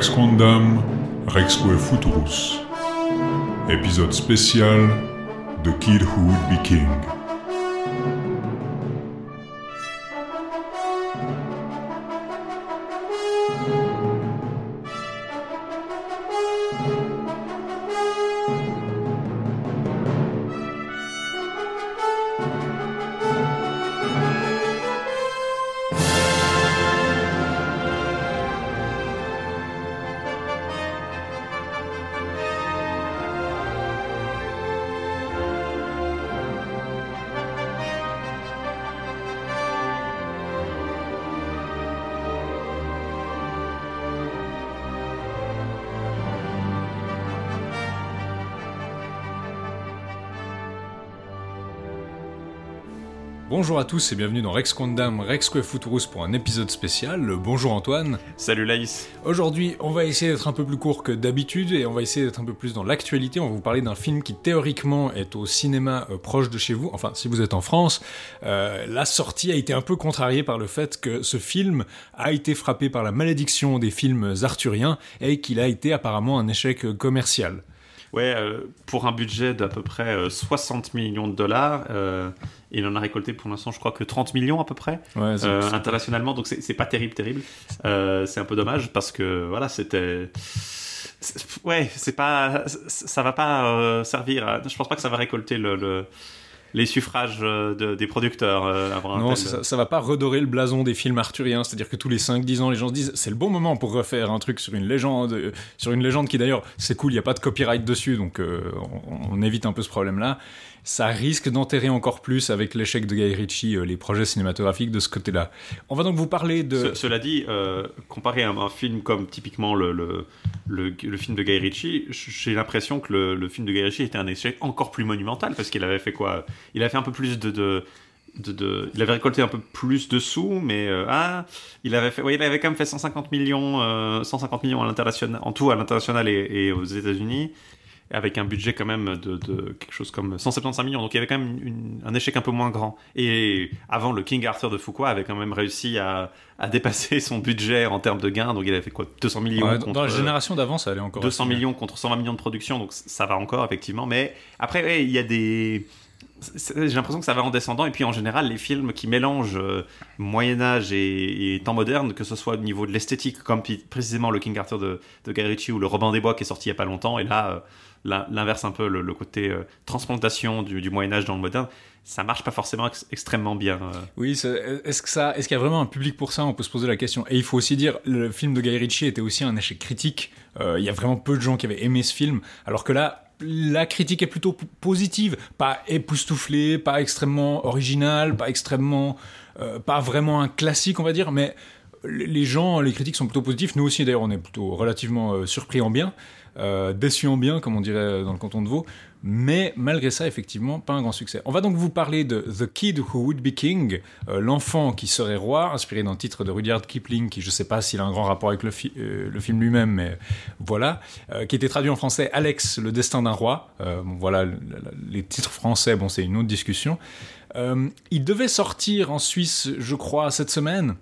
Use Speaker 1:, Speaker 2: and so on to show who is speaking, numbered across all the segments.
Speaker 1: Rex Quandam, Rexque Futurus. Épisode spécial The Kid Who Would Be King.
Speaker 2: Bonjour à tous et bienvenue dans Rex Quandam Rexque Futurus pour un épisode spécial. Bonjour Antoine.
Speaker 3: Salut Laïs.
Speaker 2: Aujourd'hui, on va essayer d'être un peu plus court que d'habitude et on va essayer d'être un peu plus dans l'actualité. On va vous parler d'un film qui théoriquement est au cinéma euh, proche de chez vous. Enfin, si vous êtes en France, euh, la sortie a été un peu contrariée par le fait que ce film a été frappé par la malédiction des films arthuriens et qu'il a été apparemment un échec commercial.
Speaker 3: Ouais, euh, pour un budget d'à peu près 60 millions de dollars, il en a récolté pour l'instant, je crois que 30 millions à peu près, euh, internationalement. Donc c'est pas terrible, terrible. Euh, c'est un peu dommage parce que voilà, c'était. Ouais, c'est pas. Ça va pas euh, servir. Je pense pas que ça va récolter le, les suffrages des producteurs.
Speaker 2: non, ça, ça, va pas redorer le blason des films arthuriens. C'est-à-dire que tous les 5-10 ans, les gens se disent c'est le bon moment pour refaire un truc sur une légende, sur une légende qui d'ailleurs, c'est cool, il n'y a pas de copyright dessus, donc on, on, évite un peu ce problème-là ça risque d'enterrer encore plus avec l'échec de Guy Ritchie euh, les projets cinématographiques de ce côté-là. On va donc vous parler de...
Speaker 3: cela dit, euh, comparé à un film comme typiquement le, le, film de Guy Ritchie, j'ai l'impression que le, film de Guy Ritchie était un échec encore plus monumental parce qu'il avait fait quoi? Il avait fait un peu plus de, de il avait récolté un peu plus de sous, mais euh, ah, il avait fait, il avait quand même fait 150 millions, 150 millions à l'international, en tout à l'international et, et, aux États-Unis avec un budget quand même de, quelque chose comme 175 millions. Donc il y avait quand même un échec un peu moins grand. Et avant, le King Arthur de Foucault avait quand même réussi à, dépasser son budget en termes de gains. Donc il avait fait quoi? 200 millions
Speaker 2: Dans la génération d'avant, ça allait encore.
Speaker 3: 200 millions contre 120 millions de production, donc ça va encore, effectivement. Mais après, il y a des j'ai l'impression que ça va en descendant et puis en général les films qui mélangent euh, Moyen Âge et, temps moderne que ce soit au niveau de l'esthétique comme précisément le King Arthur de, de Guy Ritchie ou le Robin des Bois qui est sorti il y a pas longtemps et là euh, l'inverse un peu, le, côté euh, transplantation du, Moyen Âge dans le moderne, ça marche pas forcément extrêmement bien. Euh.
Speaker 2: Oui, est-ce que est-ce qu'il y a vraiment un public pour ça? On peut se poser la question. Et il faut aussi dire, le film de Guy Ritchie était aussi un échec critique. Euh, il y a vraiment peu de gens qui avaient aimé ce film, alors que là, la critique est plutôt positive, pas époustouflée, pas extrêmement originale, pas extrêmement, pas vraiment un classique, on va dire, mais les gens, les critiques sont plutôt positifs. Nous aussi, d'ailleurs, on est plutôt relativement surpris en bien. Euh, déçu en bien, comme on dirait dans le canton de Vaud. Mais malgré ça, effectivement, pas un grand succès. On va donc vous parler de The Kid Who Would Be King, euh, l'enfant qui serait roi, inspiré d'un titre de Rudyard Kipling, qui je ne sais pas s'il a un grand rapport avec le, euh, le film lui-même, mais voilà, qui était traduit en français Alex, le destin d'un roi. voilà, les titres français, bon, c'est une autre discussion. il devait sortir en Suisse, je crois, cette semaine.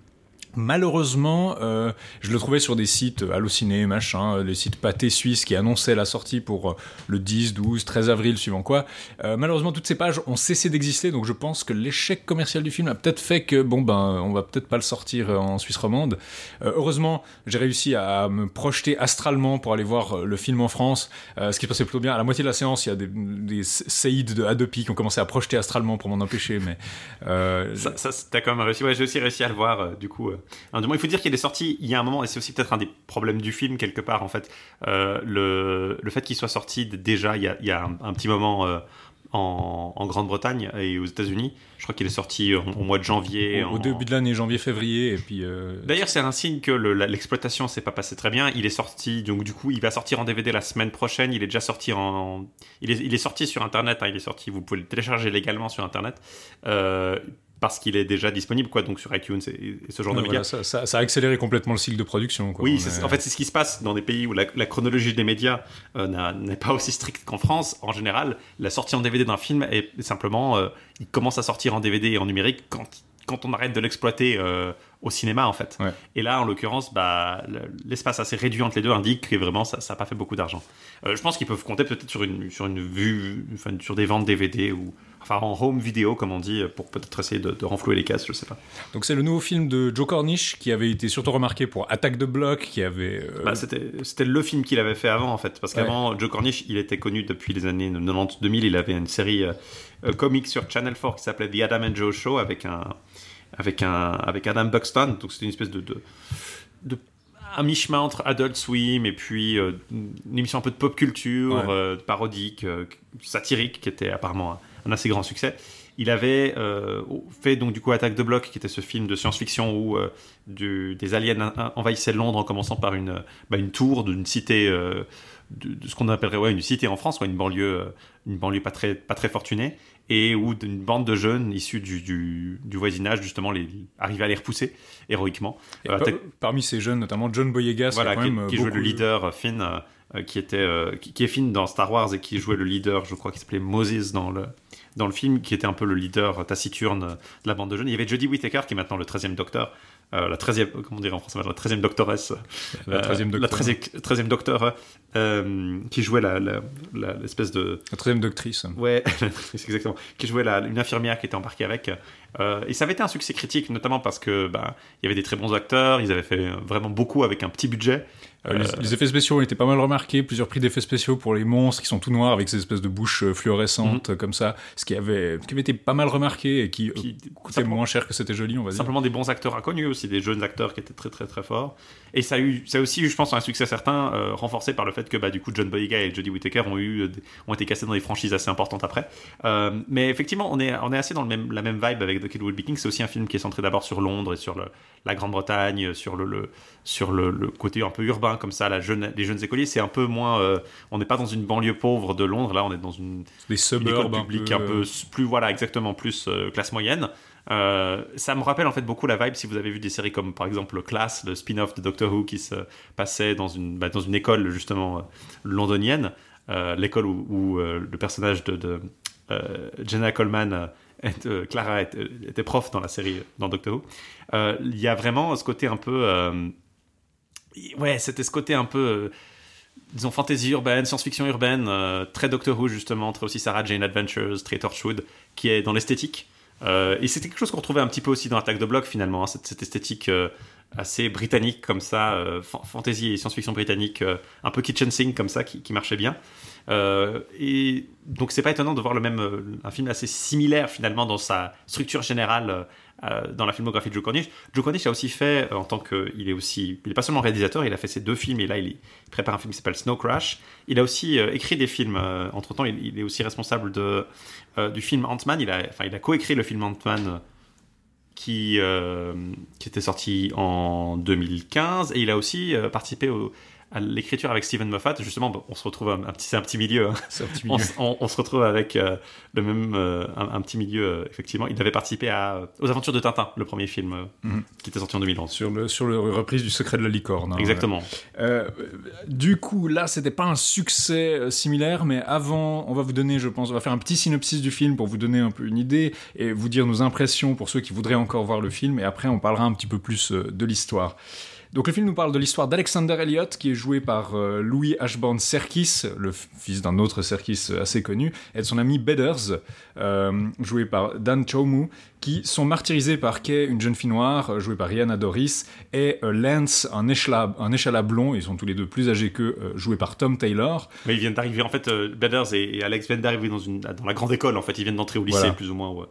Speaker 2: Malheureusement, euh, je le trouvais sur des sites euh, Allociné, machin, euh, les sites pâtés suisses qui annonçaient la sortie pour le 10, 12, 13 avril, suivant quoi. malheureusement, toutes ces pages ont cessé d'exister, donc je pense que l'échec commercial du film a peut-être fait que, bon ben, on va peut-être pas le sortir en Suisse romande. heureusement, j'ai réussi à me projeter astralement pour aller voir le film en France, ce qui passait plutôt bien. À la moitié de la séance, il y a des, des séides de Adopi qui ont commencé à projeter astralement pour m'en empêcher, mais...
Speaker 3: ça, ça t'as quand même réussi, ouais, j'ai aussi réussi à le voir, du coup il faut dire qu'il est sorti il y a un moment, et c'est aussi peut-être un des problèmes du film quelque part en fait, euh, le, le, fait qu'il soit sorti déjà il y a, il y a un, petit moment euh, en, en Grande-Bretagne et aux États-Unis. Je crois qu'il est sorti au, mois de janvier.
Speaker 2: Au, début de l'année, janvier-février, et puis.
Speaker 3: Euh, D'ailleurs, c'est un signe que l'exploitation s'est pas passée très bien. Il est sorti, donc du coup, il va sortir en DVD la semaine prochaine. Il est déjà sorti en, il est, il est sorti sur Internet. Hein. il est sorti, vous pouvez le télécharger légalement sur Internet. Euh, parce qu'il est déjà disponible quoi donc sur iTunes et, ce genre de médias
Speaker 2: ça, ça, a accéléré complètement le cycle de production quoi.
Speaker 3: oui en fait c'est ce qui se passe dans des pays où la, chronologie des médias euh, n'est pas aussi stricte qu'en France en général la sortie en DVD d'un film est simplement euh, il commence à sortir en DVD et en numérique quand quand on arrête de l'exploiter euh, au cinéma en fait.
Speaker 2: Ouais.
Speaker 3: Et là, en l'occurrence, bah, le- l'espace assez réduit entre les deux indique que vraiment ça n'a pas fait beaucoup d'argent. Euh, je pense qu'ils peuvent compter peut-être sur une, sur une vue, enfin, sur des ventes DVD ou enfin en home vidéo comme on dit, pour peut-être essayer de, de renflouer les caisses, je sais pas.
Speaker 2: Donc c'est le nouveau film de Joe Cornish qui avait été surtout remarqué pour Attaque de bloc, qui avait. euh,
Speaker 3: Bah, c'était le film qu'il avait fait avant en fait parce
Speaker 2: Ouais.
Speaker 3: qu'avant Joe Cornish il était connu depuis les années 90-2000 il avait une série euh, comique sur Channel 4 qui s'appelait The Adam and Joe Show avec un avec un avec Adam Buxton. Donc c'était une espèce de, de, de- un mi-chemin entre Adult Swim et puis euh, une émission un peu de pop culture
Speaker 2: Ouais.
Speaker 3: euh, parodique euh, satirique qui était apparemment un, un assez grand succès. Il avait fait donc du coup Attaque de bloc qui était ce film de science-fiction où du- des aliens en- envahissaient Londres en commençant par une, bah, une tour d'une cité, de, de ce qu'on appellerait ouais, une cité en France, une banlieue, une banlieue pas très, pas très fortunée, et où une bande de jeunes issus du, du, du voisinage justement les, arrivaient à les repousser héroïquement. Euh,
Speaker 2: par- parmi ces jeunes, notamment John Boyegas,
Speaker 3: voilà,
Speaker 2: qui, a
Speaker 3: qui, jouait le leader euh, Finn, euh, euh, qui était euh, qui, qui est Finn dans Star Wars et qui jouait le leader, je crois, qui s'appelait Moses dans le dans le film, qui était un peu le leader taciturne euh, de la bande de jeunes. Il y avait Jodie Whittaker qui est maintenant le 13e docteur, euh, la 13e, comment dire en français, la 13e doctoresse,
Speaker 2: La 13e
Speaker 3: euh,
Speaker 2: docteur.
Speaker 3: la 13e, 13e docteur, euh, qui jouait la- la- la- l'espèce de
Speaker 2: La troisième doctrice.
Speaker 3: Ouais, exactement. Qui jouait la, une infirmière qui était embarquée avec. Euh, et ça avait été un succès critique, notamment parce que bah, il y avait des très bons acteurs, ils avaient fait euh, vraiment beaucoup avec un petit budget.
Speaker 2: Euh, les, les effets spéciaux ont été pas mal remarqués, plusieurs prix d'effets spéciaux pour les monstres qui sont tout noirs avec ces espèces de bouches euh, fluorescentes euh, comme ça, ce qui avait, ce qui avait été pas mal remarqué et qui, euh,
Speaker 3: Qui-
Speaker 2: coûtait
Speaker 3: simplement-
Speaker 2: moins cher que c'était joli, on va dire.
Speaker 3: Simplement des bons acteurs inconnus aussi, des jeunes acteurs qui étaient très très très forts. Et ça a, eu, ça a aussi, eu, je pense, un succès certain, euh, renforcé par le fait que bah, du coup John Boyega et Jodie Whittaker ont, eu, euh, ont été cassés dans des franchises assez importantes après. Euh, mais effectivement, on est, on est assez dans le même, la même vibe avec The Kid Will Be King. C'est aussi un film qui est centré d'abord sur Londres et sur le, la Grande-Bretagne, sur le, le- sur le, le côté un peu urbain comme ça, la jeune, les jeunes écoliers. C'est un peu moins. euh, on n'est pas dans une banlieue pauvre de Londres, là on est dans une, école
Speaker 2: suburbs un
Speaker 3: publique
Speaker 2: peu,
Speaker 3: un peu, plus voilà exactement plus euh, classe moyenne Euh, ça me rappelle en fait beaucoup la vibe si vous avez vu des séries comme par exemple Class le spin-off de Doctor Who qui se passait dans une bah, dans une école justement londonienne l'école où, où, le personnage de, de Jenna Coleman euh, Clara était, était prof dans la série dans Doctor Who Euh, il y a vraiment ce côté un peu euh, ouais c'était ce côté un peu euh, disons fantasy urbaine, science-fiction urbaine, euh, très Doctor Who justement, très aussi Sarah Jane Adventures, très Torchwood, qui est dans l'esthétique. Euh, et c'était quelque chose qu'on retrouvait un petit peu aussi dans Attaque de Bloc finalement, hein, cette, esthétique assez britannique comme ça, fan- fantasy et science-fiction britannique, un peu kitchen sink comme ça, qui marchait bien. Euh, et donc c'est pas étonnant de voir le même, euh, un film assez similaire finalement dans sa structure générale euh, dans la filmographie de Joe Cornish. Joe Cornish a aussi fait, en tant que, il est aussi, il est pas seulement réalisateur, il a fait ses deux films et là il, prépare un film qui s'appelle Snow Crash. Il a aussi écrit des films. entre temps, il, est aussi responsable de, du film Ant-Man. Il a, enfin, il a coécrit le film Ant-Man qui, qui était sorti en 2015 et il a aussi participé au- à l'écriture avec Steven Moffat. Justement, on se retrouve un, un petit, c'est un petit milieu. hein.
Speaker 2: c'est un petit
Speaker 3: On,
Speaker 2: milieu.
Speaker 3: s- on- on se retrouve avec euh, le même euh, un, un petit milieu euh, effectivement. Il avait participé à aux Aventures de Tintin, le premier film
Speaker 2: Mhm.
Speaker 3: qui était sorti en 2011.
Speaker 2: Sur le, sur le reprise du secret de la licorne. hein,
Speaker 3: Exactement.
Speaker 2: Du coup, là, c'était pas un succès similaire, mais avant, on va vous donner, je pense, on va faire un petit synopsis du film pour vous donner un peu une idée et vous dire nos impressions pour ceux qui voudraient encore voir le film, et après, on parlera un petit peu plus de l'histoire. Donc le film nous parle de l'histoire d'Alexander Elliot, qui est joué par euh, Louis Ashbourne Serkis, le fils d'un autre Serkis assez connu, et de son ami Bedders, euh, joué par Dan Chomu, qui sont martyrisés par Kay, une jeune fille noire, euh, jouée par Rihanna Doris, et euh, Lance, un échalas, un échalas blond, ils sont tous les deux plus âgés qu'eux, joué par Tom Taylor.
Speaker 3: Mais ils viennent d'arriver en fait. Badders et, et Alex viennent d'arriver dans une dans la grande école en fait. Ils viennent d'entrer au lycée
Speaker 2: Voilà.
Speaker 3: plus ou moins. ouais.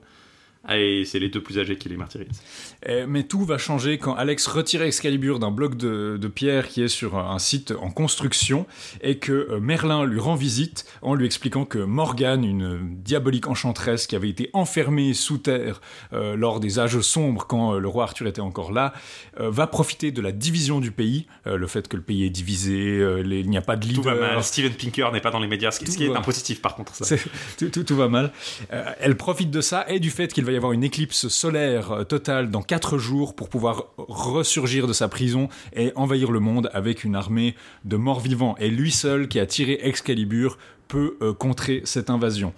Speaker 3: Ah, Et c'est les deux plus âgés qui les martyrisent.
Speaker 2: Et- mais tout va changer quand Alex retire Excalibur d'un bloc de, de pierre qui est sur un site en construction et que euh, Merlin lui rend visite en lui expliquant que Morgane, une diabolique enchanteresse qui avait été enfermée sous terre euh, lors des âges sombres quand euh, le roi Arthur était encore là, euh, va profiter de la division du pays, le fait que le pays est divisé, les- il n'y a pas de
Speaker 3: Tout va
Speaker 2: leader.
Speaker 3: mal. Steven Pinker n'est pas dans les médias, ce qui, ce qui
Speaker 2: Tout
Speaker 3: est un positif par contre. Ça.
Speaker 2: Tout, tout- tout va mal. Elle profite de ça et du fait qu'il va y une éclipse solaire euh, totale dans quatre jours pour pouvoir ressurgir de sa prison et envahir le monde avec une armée de morts vivants. Et lui seul, qui a tiré Excalibur, peut euh, contrer cette invasion.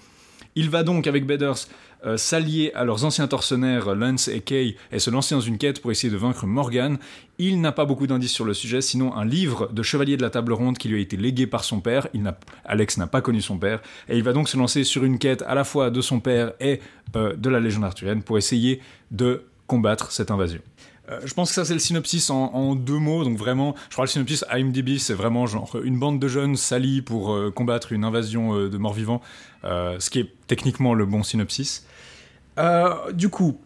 Speaker 2: Il va donc, avec Bedders, euh, s'allier à leurs anciens tortionnaires Lance et Kay et se lancer dans une quête pour essayer de vaincre Morgan. Il n'a pas beaucoup d'indices sur le sujet, sinon un livre de chevalier de la table ronde qui lui a été légué par son père. Alex n'a pas connu son père et il va donc se lancer sur une quête à la fois de son père et euh, de la Légion arthurienne pour essayer de combattre cette invasion. Euh, je pense que ça c'est le synopsis en, deux mots, donc vraiment, je crois que le synopsis IMDb c'est vraiment genre une bande de jeunes s'allient pour euh, combattre une invasion euh, de morts-vivants, ce qui est techniquement le bon synopsis. Du coup,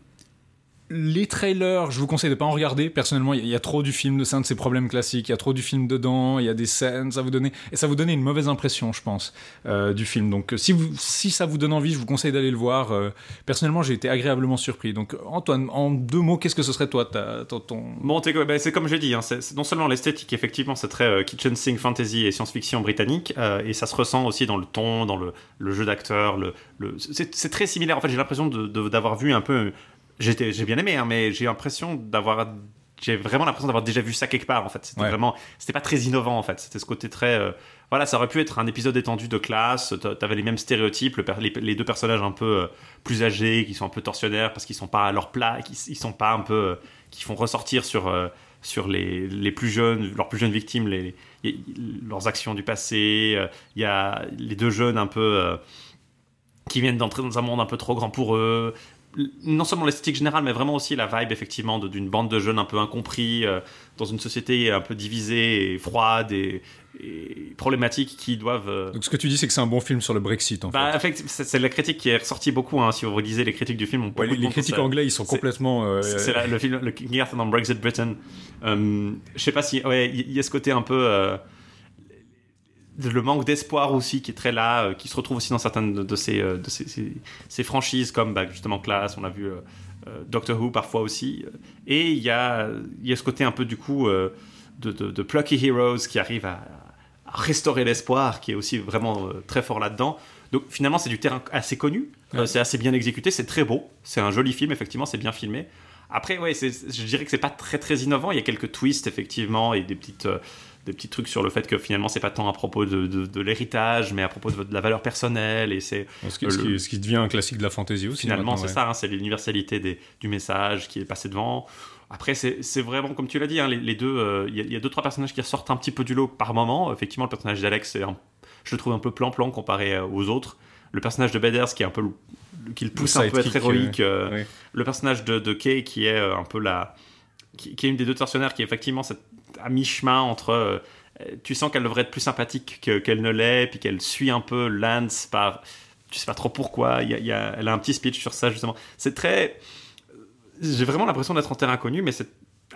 Speaker 2: les trailers, je vous conseille de pas en regarder. Personnellement, il y, a- trop du film, de c'est un de ces problèmes classiques. Il y a trop du film dedans, il y a des scènes, ça vous donner et ça vous donnait une mauvaise impression, je pense, euh, du film. Donc, euh, si si ça vous donne envie, je vous conseille d'aller le voir. Euh, personnellement, j'ai été agréablement surpris. Donc, Antoine, en deux mots, qu'est-ce que ce serait toi, ton,
Speaker 3: Bon, bah, c'est comme j'ai dit, hein, c'est non seulement l'esthétique, effectivement, c'est très kitchen sink fantasy et science-fiction britannique, et ça se ressent aussi dans le ton, dans le, le jeu d'acteur. Le, le- c'est très similaire. En fait, j'ai l'impression d'avoir vu un peu. J'étais, j'ai bien aimé, hein, mais j'ai l'impression d'avoir. J'ai vraiment l'impression d'avoir déjà vu ça quelque part. En fait, c'était
Speaker 2: Ouais.
Speaker 3: vraiment, c'était pas très innovant. En fait, c'était ce côté très. euh, voilà, ça aurait pu être un épisode étendu de classe. t'a- T'avais les mêmes stéréotypes, le les, les deux personnages un peu euh, plus âgés, qui sont un peu tortionnaires parce qu'ils sont pas à leur plat, qui ils sont pas un peu, euh, qui font ressortir sur sur les, les plus jeunes, leurs plus jeunes victimes, les, les- leurs actions du passé. Il y a les deux jeunes un peu qui viennent d'entrer dans un monde un peu trop grand pour eux. Non seulement l'esthétique générale, mais vraiment aussi la vibe effectivement d'une bande de jeunes un peu incompris euh, dans une société un peu divisée et froide et, et problématique qui doivent. euh,
Speaker 2: Donc, ce que tu dis, c'est que c'est un bon film sur le Brexit, en
Speaker 3: bah,
Speaker 2: fait.
Speaker 3: c'est la critique qui est ressortie beaucoup. hein, si vous relisez les critiques du film, on peut
Speaker 2: Ouais, les, les critiques anglais, ils sont complètement. euh,
Speaker 3: c'est le film, le King Arthur dans Brexit Britain. Je sais pas si, ouais, il y, y a ce côté un peu, le manque d'espoir aussi qui est très là, euh, qui se retrouve aussi dans certaines de, de ces, euh, de ces, ces- ces franchises comme bah, justement Class, on a vu euh, Doctor Who parfois aussi. Et il y a, y a ce côté un peu du coup de, de, de plucky heroes qui arrivent à, à restaurer l'espoir, qui est aussi vraiment très fort là-dedans. Donc finalement, c'est du terrain assez connu,
Speaker 2: Ouais.
Speaker 3: c'est assez bien exécuté, c'est très beau, c'est un joli film, effectivement, c'est bien filmé. Après, ouais, je dirais que c'est pas très très innovant. Il y a quelques twists effectivement et des petites des petits trucs sur le fait que finalement c'est pas tant à propos de, de- de l'héritage, mais à propos de, la valeur personnelle et c'est
Speaker 2: ce, qui, ce qui- ce qui devient un classique de la fantasy aussi.
Speaker 3: finalement c'est
Speaker 2: ouais.
Speaker 3: ça, hein, c'est l'universalité du message qui est passé devant. Après, c'est vraiment, comme tu l'as dit, hein, les, les deux, euh, il y, a- il y a deux, trois personnages qui ressortent un petit peu du lot par moment. Effectivement, le personnage d'Alex, je le trouve un peu plan-plan comparé euh, aux autres. Le personnage de Beders, qui est un peu le- qui le pousse un peu à être héroïque. euh. Le personnage de, de Kay, qui est euh, un peu la. Qui, qui est une des deux tortionnaires, qui est effectivement cette- à mi-chemin entre. euh, tu sens qu'elle devrait être plus sympathique que- qu'elle ne l'est, puis qu'elle suit un peu Lance par. Tu sais pas trop pourquoi. Y a- elle a un petit speech sur ça, justement. C'est très. J'ai vraiment l'impression d'être en terrain inconnu, mais c'est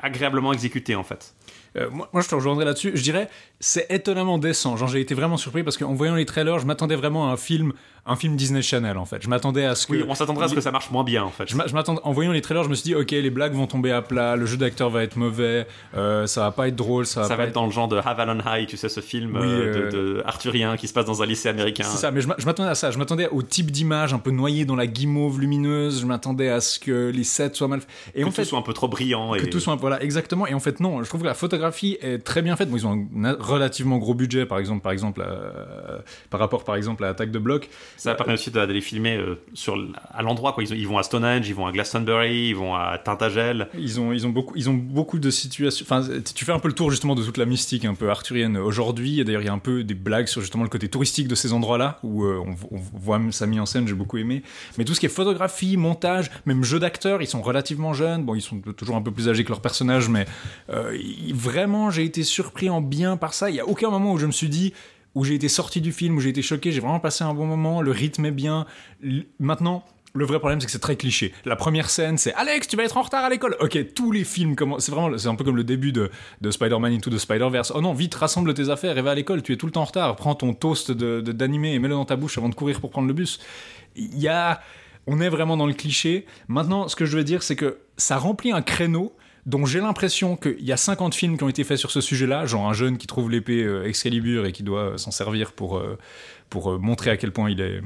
Speaker 3: agréablement exécuté, en fait.
Speaker 2: Euh, moi, moi, je te rejoindrai là-dessus. Je dirais, c'est étonnamment décent. Genre, j'ai été vraiment surpris parce qu'en voyant les trailers, je m'attendais vraiment à un film, un film Disney Channel en fait. Je m'attendais à ce que.
Speaker 3: Oui, on s'attendrait à ce que ça marche moins bien, en fait.
Speaker 2: Je m'attendais, en voyant les trailers, je me suis dit, ok, les blagues vont tomber à plat, le jeu d'acteur va être mauvais, euh, ça va pas être drôle, ça va
Speaker 3: Ça
Speaker 2: pas
Speaker 3: va être dans le genre de Avalon High, tu sais, ce film
Speaker 2: Oui,
Speaker 3: euh, de, de arthurien qui se passe dans un lycée américain.
Speaker 2: C'est ça, mais je m'a- je m'attendais à ça. Je m'attendais au type d'image un peu noyé dans la guimauve lumineuse. Je m'attendais à ce que les sets soient mal. Et
Speaker 3: que
Speaker 2: en
Speaker 3: tout
Speaker 2: fait,
Speaker 3: soit un peu trop brillant.
Speaker 2: que
Speaker 3: et...
Speaker 2: tout soit voilà exactement. Et en fait, non. Je trouve que la photographie est très bien faite. Bon, ils ont un relativement gros budget, par exemple, par exemple, euh, par rapport, par exemple, à Attaque de bloc.
Speaker 3: Ça permet aussi de- d'aller filmer euh, sur, l- à l'endroit. quoi. Ils, ont- ils vont à Stonehenge, ils vont à Glastonbury, ils vont à Tintagel.
Speaker 2: Ils ont, ils ont beaucoup, ils ont beaucoup de situations. Enfin, tu fais un peu le tour justement de toute la mystique un peu arthurienne aujourd'hui. Et D'ailleurs, il y a un peu des blagues sur justement le côté touristique de ces endroits-là où euh, on, on voit ça mis en scène. J'ai beaucoup aimé. Mais tout ce qui est photographie, montage, même jeu d'acteurs, ils sont relativement jeunes. Bon, ils sont toujours un peu plus âgés que leurs personnages, mais euh, ils- vraiment, j'ai été surpris en bien par ça. Il y a aucun moment où je me suis dit où j'ai été sorti du film, où j'ai été choqué. J'ai vraiment passé un bon moment. Le rythme est bien. Maintenant. Le vrai problème, c'est que c'est très cliché. La première scène, c'est Alex, tu vas être en retard à l'école. Ok, tous les films, comment c'est vraiment, c'est un peu comme le début de, de Spider-Man Into the Spider-Verse. Oh non, vite, rassemble tes affaires et va à l'école. Tu es tout le temps en retard. Prends ton toast de, de- d'animé et mets-le dans ta bouche avant de courir pour prendre le bus. Il y a, on est vraiment dans le cliché. Maintenant, ce que je veux dire, c'est que ça remplit un créneau dont j'ai l'impression qu'il y a 50 films qui ont été faits sur ce sujet-là, genre un jeune qui trouve l'épée euh, Excalibur et qui doit euh, s'en servir pour, euh, pour montrer à quel point il est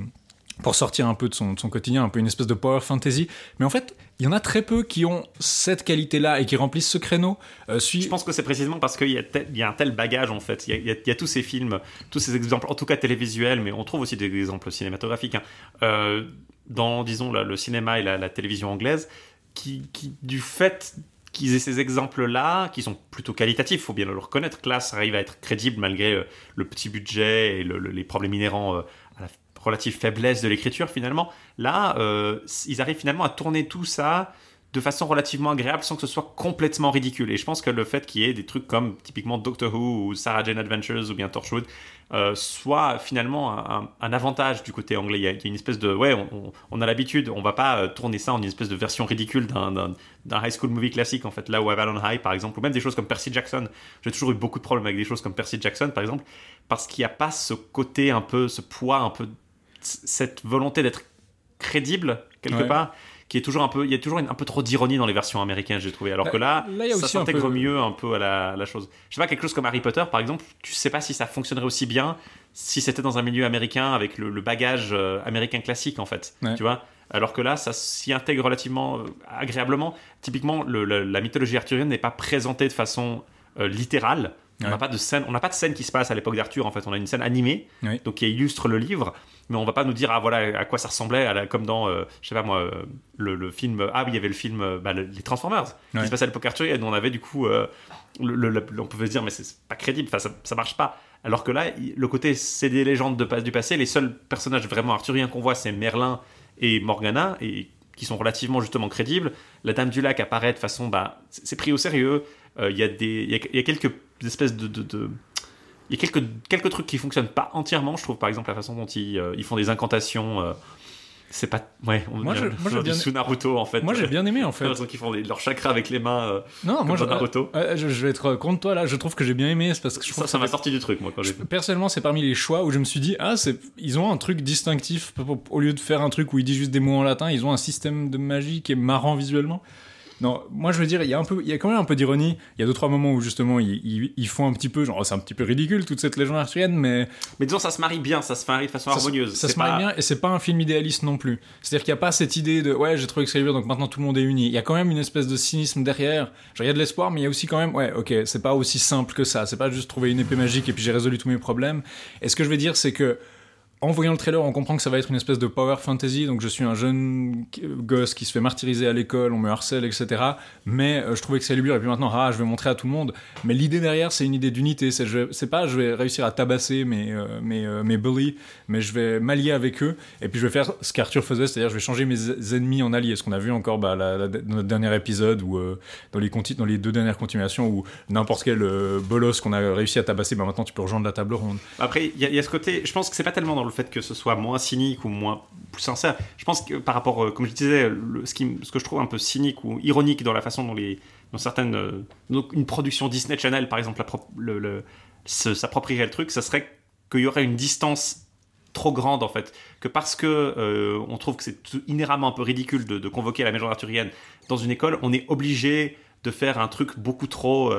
Speaker 2: pour sortir un peu de son, quotidien, un peu une espèce de power fantasy. Mais en fait, il y en a très peu qui ont cette qualité-là et qui remplissent ce créneau.
Speaker 3: Je pense que c'est précisément parce qu'il y, a un tel bagage en fait. Il y, a, tous ces films, tous ces exemples, en tout cas télévisuels, mais on trouve aussi des exemples cinématographiques. hein. Dans, disons, le, cinéma et la, télévision anglaise, qui du fait qu'ils aient ces exemples-là, qui sont plutôt qualitatifs, faut bien le reconnaître. Classe arrive à être crédible malgré euh, le petit budget et le- le- les problèmes inhérents euh, à la relative faiblesse de l'écriture finalement. Là, euh, ils arrivent finalement à tourner tout ça de façon relativement agréable sans que ce soit complètement ridicule. Et je pense que le fait qu'il y ait des trucs comme typiquement Doctor Who ou Sarah Jane Adventures ou bien Torchwood euh, soit finalement un, un avantage du côté anglais. Il y a, il y a une espèce de... Ouais, on, a l'habitude, on va pas euh, tourner ça en une espèce de version ridicule d'un- high school movie classique en fait. Là où Avalon High par exemple, ou même des choses comme Percy Jackson. J'ai toujours eu beaucoup de problèmes avec des choses comme Percy Jackson par exemple, parce qu'il n'y a pas ce côté un peu, ce poids un peu, cette volonté d'être crédible quelque
Speaker 2: Ouais.
Speaker 3: part qui est toujours un peu il y a toujours une- un peu trop d'ironie dans les versions américaines j'ai trouvé. Alors
Speaker 2: Là-
Speaker 3: que là, ça s'intègre
Speaker 2: peu-
Speaker 3: mieux un peu à la, à la chose. Je sais pas quelque chose comme Harry Potter par exemple tu sais pas si ça fonctionnerait aussi bien si c'était dans un milieu américain avec le, le bagage euh, américain classique en fait
Speaker 2: Ouais.
Speaker 3: tu vois? Alors que là ça s'y intègre relativement euh, agréablement. Typiquement le- le- la mythologie arthurienne n'est pas présentée de façon euh, littérale. On
Speaker 2: Ouais.
Speaker 3: n'a pas de scène on n'a pas de scène qui se passe à l'époque d'Arthur en fait. On a une scène animée
Speaker 2: Oui.
Speaker 3: donc qui illustre le livre mais on va pas nous dire ah voilà à quoi ça ressemblait à la- comme dans euh, je sais pas moi euh, le, le film ah oui il y avait le film euh, bah, le- les Transformers qui se passe à l'époque arthurienne on avait du coup euh, le, on pouvait se dire mais c'est pas crédible enfin ça, ça marche pas. Alors que là le côté c'est des légendes de, du passé les seuls personnages vraiment arthuriens qu'on voit c'est Merlin et Morgana et qui sont relativement justement crédibles. La Dame du Lac apparaît de façon bah c'est pris au sérieux. Euh, il y a des il y a- il y, a quelques espèces de, de- de- il y a quelques, quelques trucs qui fonctionnent pas entièrement, je trouve, par exemple, la façon dont ils, euh, ils font des incantations. euh, c'est pas. Ouais, on
Speaker 2: Moi, je- moi, j'ai bien-
Speaker 3: sous Naruto, en fait.
Speaker 2: Moi, j'ai bien aimé en fait.
Speaker 3: qu'ils font des- leurs chakras avec les mains, euh,
Speaker 2: Non,
Speaker 3: comme
Speaker 2: moi, je,
Speaker 3: dans Naruto.
Speaker 2: euh, je, je vais être contre toi là. Je trouve que j'ai bien aimé, c'est parce que je
Speaker 3: Ça, m'a sorti du truc, moi, quand
Speaker 2: Personnellement, c'est parmi les choix où je me suis dit, ah, c'est, ils ont un truc distinctif. Au lieu de faire un truc où il dit juste des mots en latin, ils ont un système de magie qui est marrant visuellement. Non, moi je veux dire, il y a un peu, il y a quand même un peu d'ironie. Il y a deux trois moments où justement ils, ils, ils font un petit peu, genre oh, c'est un petit peu ridicule toute cette légende arthurienne, mais
Speaker 3: Mais disons, ça se marie bien, ça se marie de façon
Speaker 2: ça, se-
Speaker 3: harmonieuse.
Speaker 2: ça se marie bien et c'est pas un film idéaliste non plus. C'est-à-dire qu'il n'y a pas cette idée de ouais j'ai trouvé Excalibur donc maintenant tout le monde est uni. Il y a quand même une espèce de cynisme derrière. Genre il y a de l'espoir mais il y a aussi quand même ouais ok c'est pas aussi simple que ça. C'est pas juste trouver une épée magique et puis j'ai résolu tous mes problèmes. Et ce que je veux dire c'est que en voyant le trailer, on comprend que ça va être une espèce de power fantasy. Donc, je suis un jeune gosse qui se fait martyriser à l'école, on me harcèle, etc. Mais euh, je trouvais que c'est et puis maintenant, ah, je vais montrer à tout le monde. Mais l'idée derrière, c'est une idée d'unité. C'est, pas, je vais réussir à tabasser mes, euh, mes, euh, mes bullies, mais je vais m'allier avec eux. Et puis, je vais faire ce qu'Arthur faisait, c'est-à-dire, je vais changer mes ennemis en alliés. Ce qu'on a vu encore bah, dans notre dernier épisode ou dans, les deux dernières continuations où n'importe quel bolos qu'on a réussi à tabasser, bah, maintenant tu peux rejoindre la table ronde.
Speaker 3: Après, il y, y a ce côté. Je pense que c'est pas tellement dans le fait que ce soit moins cynique ou moins plus sincère. Je pense que par rapport, euh, comme je disais, le- ce, qui, ce que je trouve un peu cynique ou ironique dans la façon dont les, dans certaines, euh, donc une production Disney Channel, par exemple, le, le- s'approprierait le truc, ça serait qu'il y aurait une distance trop grande en fait que parce que euh, on trouve que c'est inhéremment un peu ridicule de, convoquer la légende arthurienne dans une école on est obligé de faire un truc beaucoup trop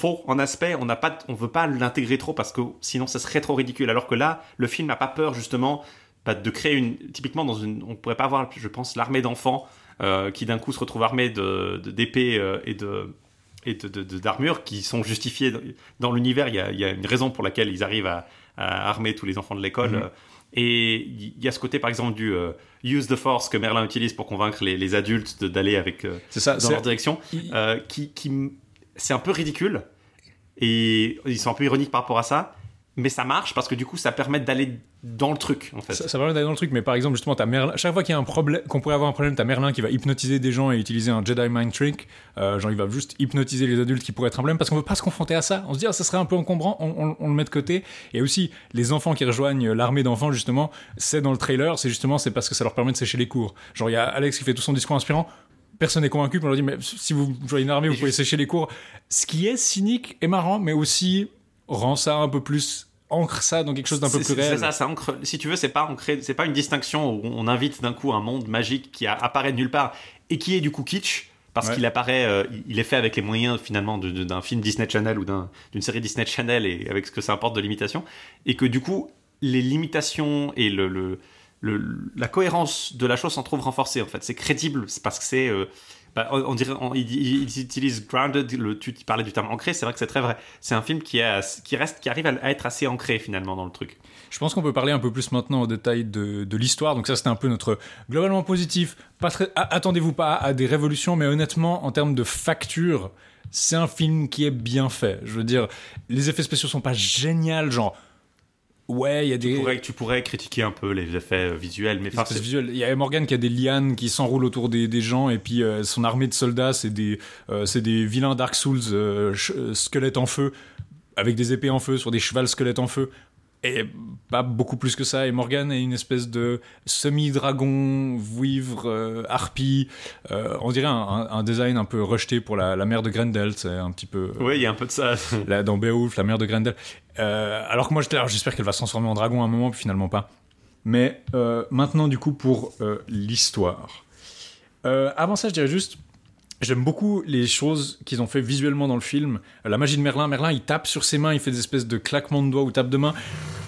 Speaker 3: faux en aspect, on n'a pas, on veut pas l'intégrer trop parce que sinon ça serait trop ridicule. Alors que là, le film n'a pas peur justement bah, de créer une, typiquement dans une, on pourrait pas avoir, je pense, l'armée d'enfants euh, qui d'un coup se retrouve armée de d'épées euh, et de et de- de- de- d'armures qui sont justifiées dans, l'univers. Il y, a, il y a une raison pour laquelle ils arrivent à, à armer tous les enfants de l'école.
Speaker 2: Mhm.
Speaker 3: euh, Et il y a ce côté, par exemple, du euh, use the force que Merlin utilise pour convaincre les, les adultes d'aller avec euh,
Speaker 2: C'est ça.
Speaker 3: dans leur direction euh, qui, qui c'est un peu ridicule et ils sont un peu ironiques par rapport à ça mais ça marche parce que du coup ça permet d'aller dans le truc en fait
Speaker 2: Ça, permet d'aller dans le truc, mais par exemple, justement, t'as Merlin. Chaque fois qu'il y a un problème, qu'on pourrait avoir un problème, t'as Merlin qui va hypnotiser des gens et utiliser un Jedi Mind Trick. Euh, genre, il va juste hypnotiser les adultes qui pourraient être un problème parce qu'on veut pas se confronter à ça. On se dit, ah, ça serait un peu encombrant, on, on- on le met de côté. Et aussi, les enfants qui rejoignent l'armée d'enfants, justement, c'est dans le trailer, c'est justement, c'est parce que ça leur permet de sécher les cours. Genre, il y a Alex qui fait tout son discours inspirant. Personne n'est convaincu, puis on leur dit, mais si vous joignez une armée, vous pouvez sécher les cours. Ce qui est cynique et marrant, mais aussi rend ça un peu plus ancre ça dans quelque chose d'un peu
Speaker 3: C'est-
Speaker 2: plus
Speaker 3: c'est
Speaker 2: réel.
Speaker 3: ça, ça ancre. Si tu veux, c'est pas ancré, c'est pas une distinction où on invite d'un coup un monde magique qui a- apparaît de nulle part et qui est du coup kitsch parce
Speaker 2: Ouais.
Speaker 3: qu'il apparaît, euh, il- est fait avec les moyens finalement d'un film Disney Channel ou d'un- d'une série Disney Channel et avec ce que ça apporte de limitation et que du coup les limitations et le, le- la cohérence de la chose s'en trouve renforcée en fait. C'est crédible c'est parce que c'est euh, bah, on, dirait, ils, utilisent grounded. Le, tu, parlais du terme ancré, c'est vrai que c'est très vrai. C'est un film qui, qui reste, qui arrive à, être assez ancré finalement dans le truc.
Speaker 2: Je pense qu'on peut parler un peu plus maintenant au détail de, de l'histoire. Donc ça, c'était un peu notre globalement positif. Attendez-vous pas à des révolutions, mais honnêtement, en termes de facture, c'est un film qui est bien fait. Je veux dire, les effets spéciaux sont pas géniaux, genre Ouais, il y a des.
Speaker 3: Tu pourrais, tu pourrais, critiquer un peu les effets euh, visuels, mais.
Speaker 2: Il y a Morgan qui a des lianes qui s'enroulent autour des, des, gens, et puis euh, son armée de soldats, c'est des, euh, c'est des vilains Dark Souls squelettes en feu, avec des épées en feu sur des chevals squelettes en feu. Et pas beaucoup plus que ça. Et Morgan est une espèce de semi-dragon, vouivre, euh, harpie. Euh, on dirait un, design un peu rejeté pour la, mère de Grendel. C'est un petit peu.
Speaker 3: oui, il y a un peu de ça.
Speaker 2: là, dans Beowulf, la mère de Grendel. Euh, alors que moi, j'espère qu'elle va se transformer en dragon à un moment, puis finalement pas. Mais maintenant, du coup, pour l'histoire. avant ça, je dirais juste J'aime beaucoup les choses qu'ils ont fait visuellement dans le film. La magie de Merlin. Merlin, il tape sur ses mains, il fait des espèces de claquements de doigts ou tape de main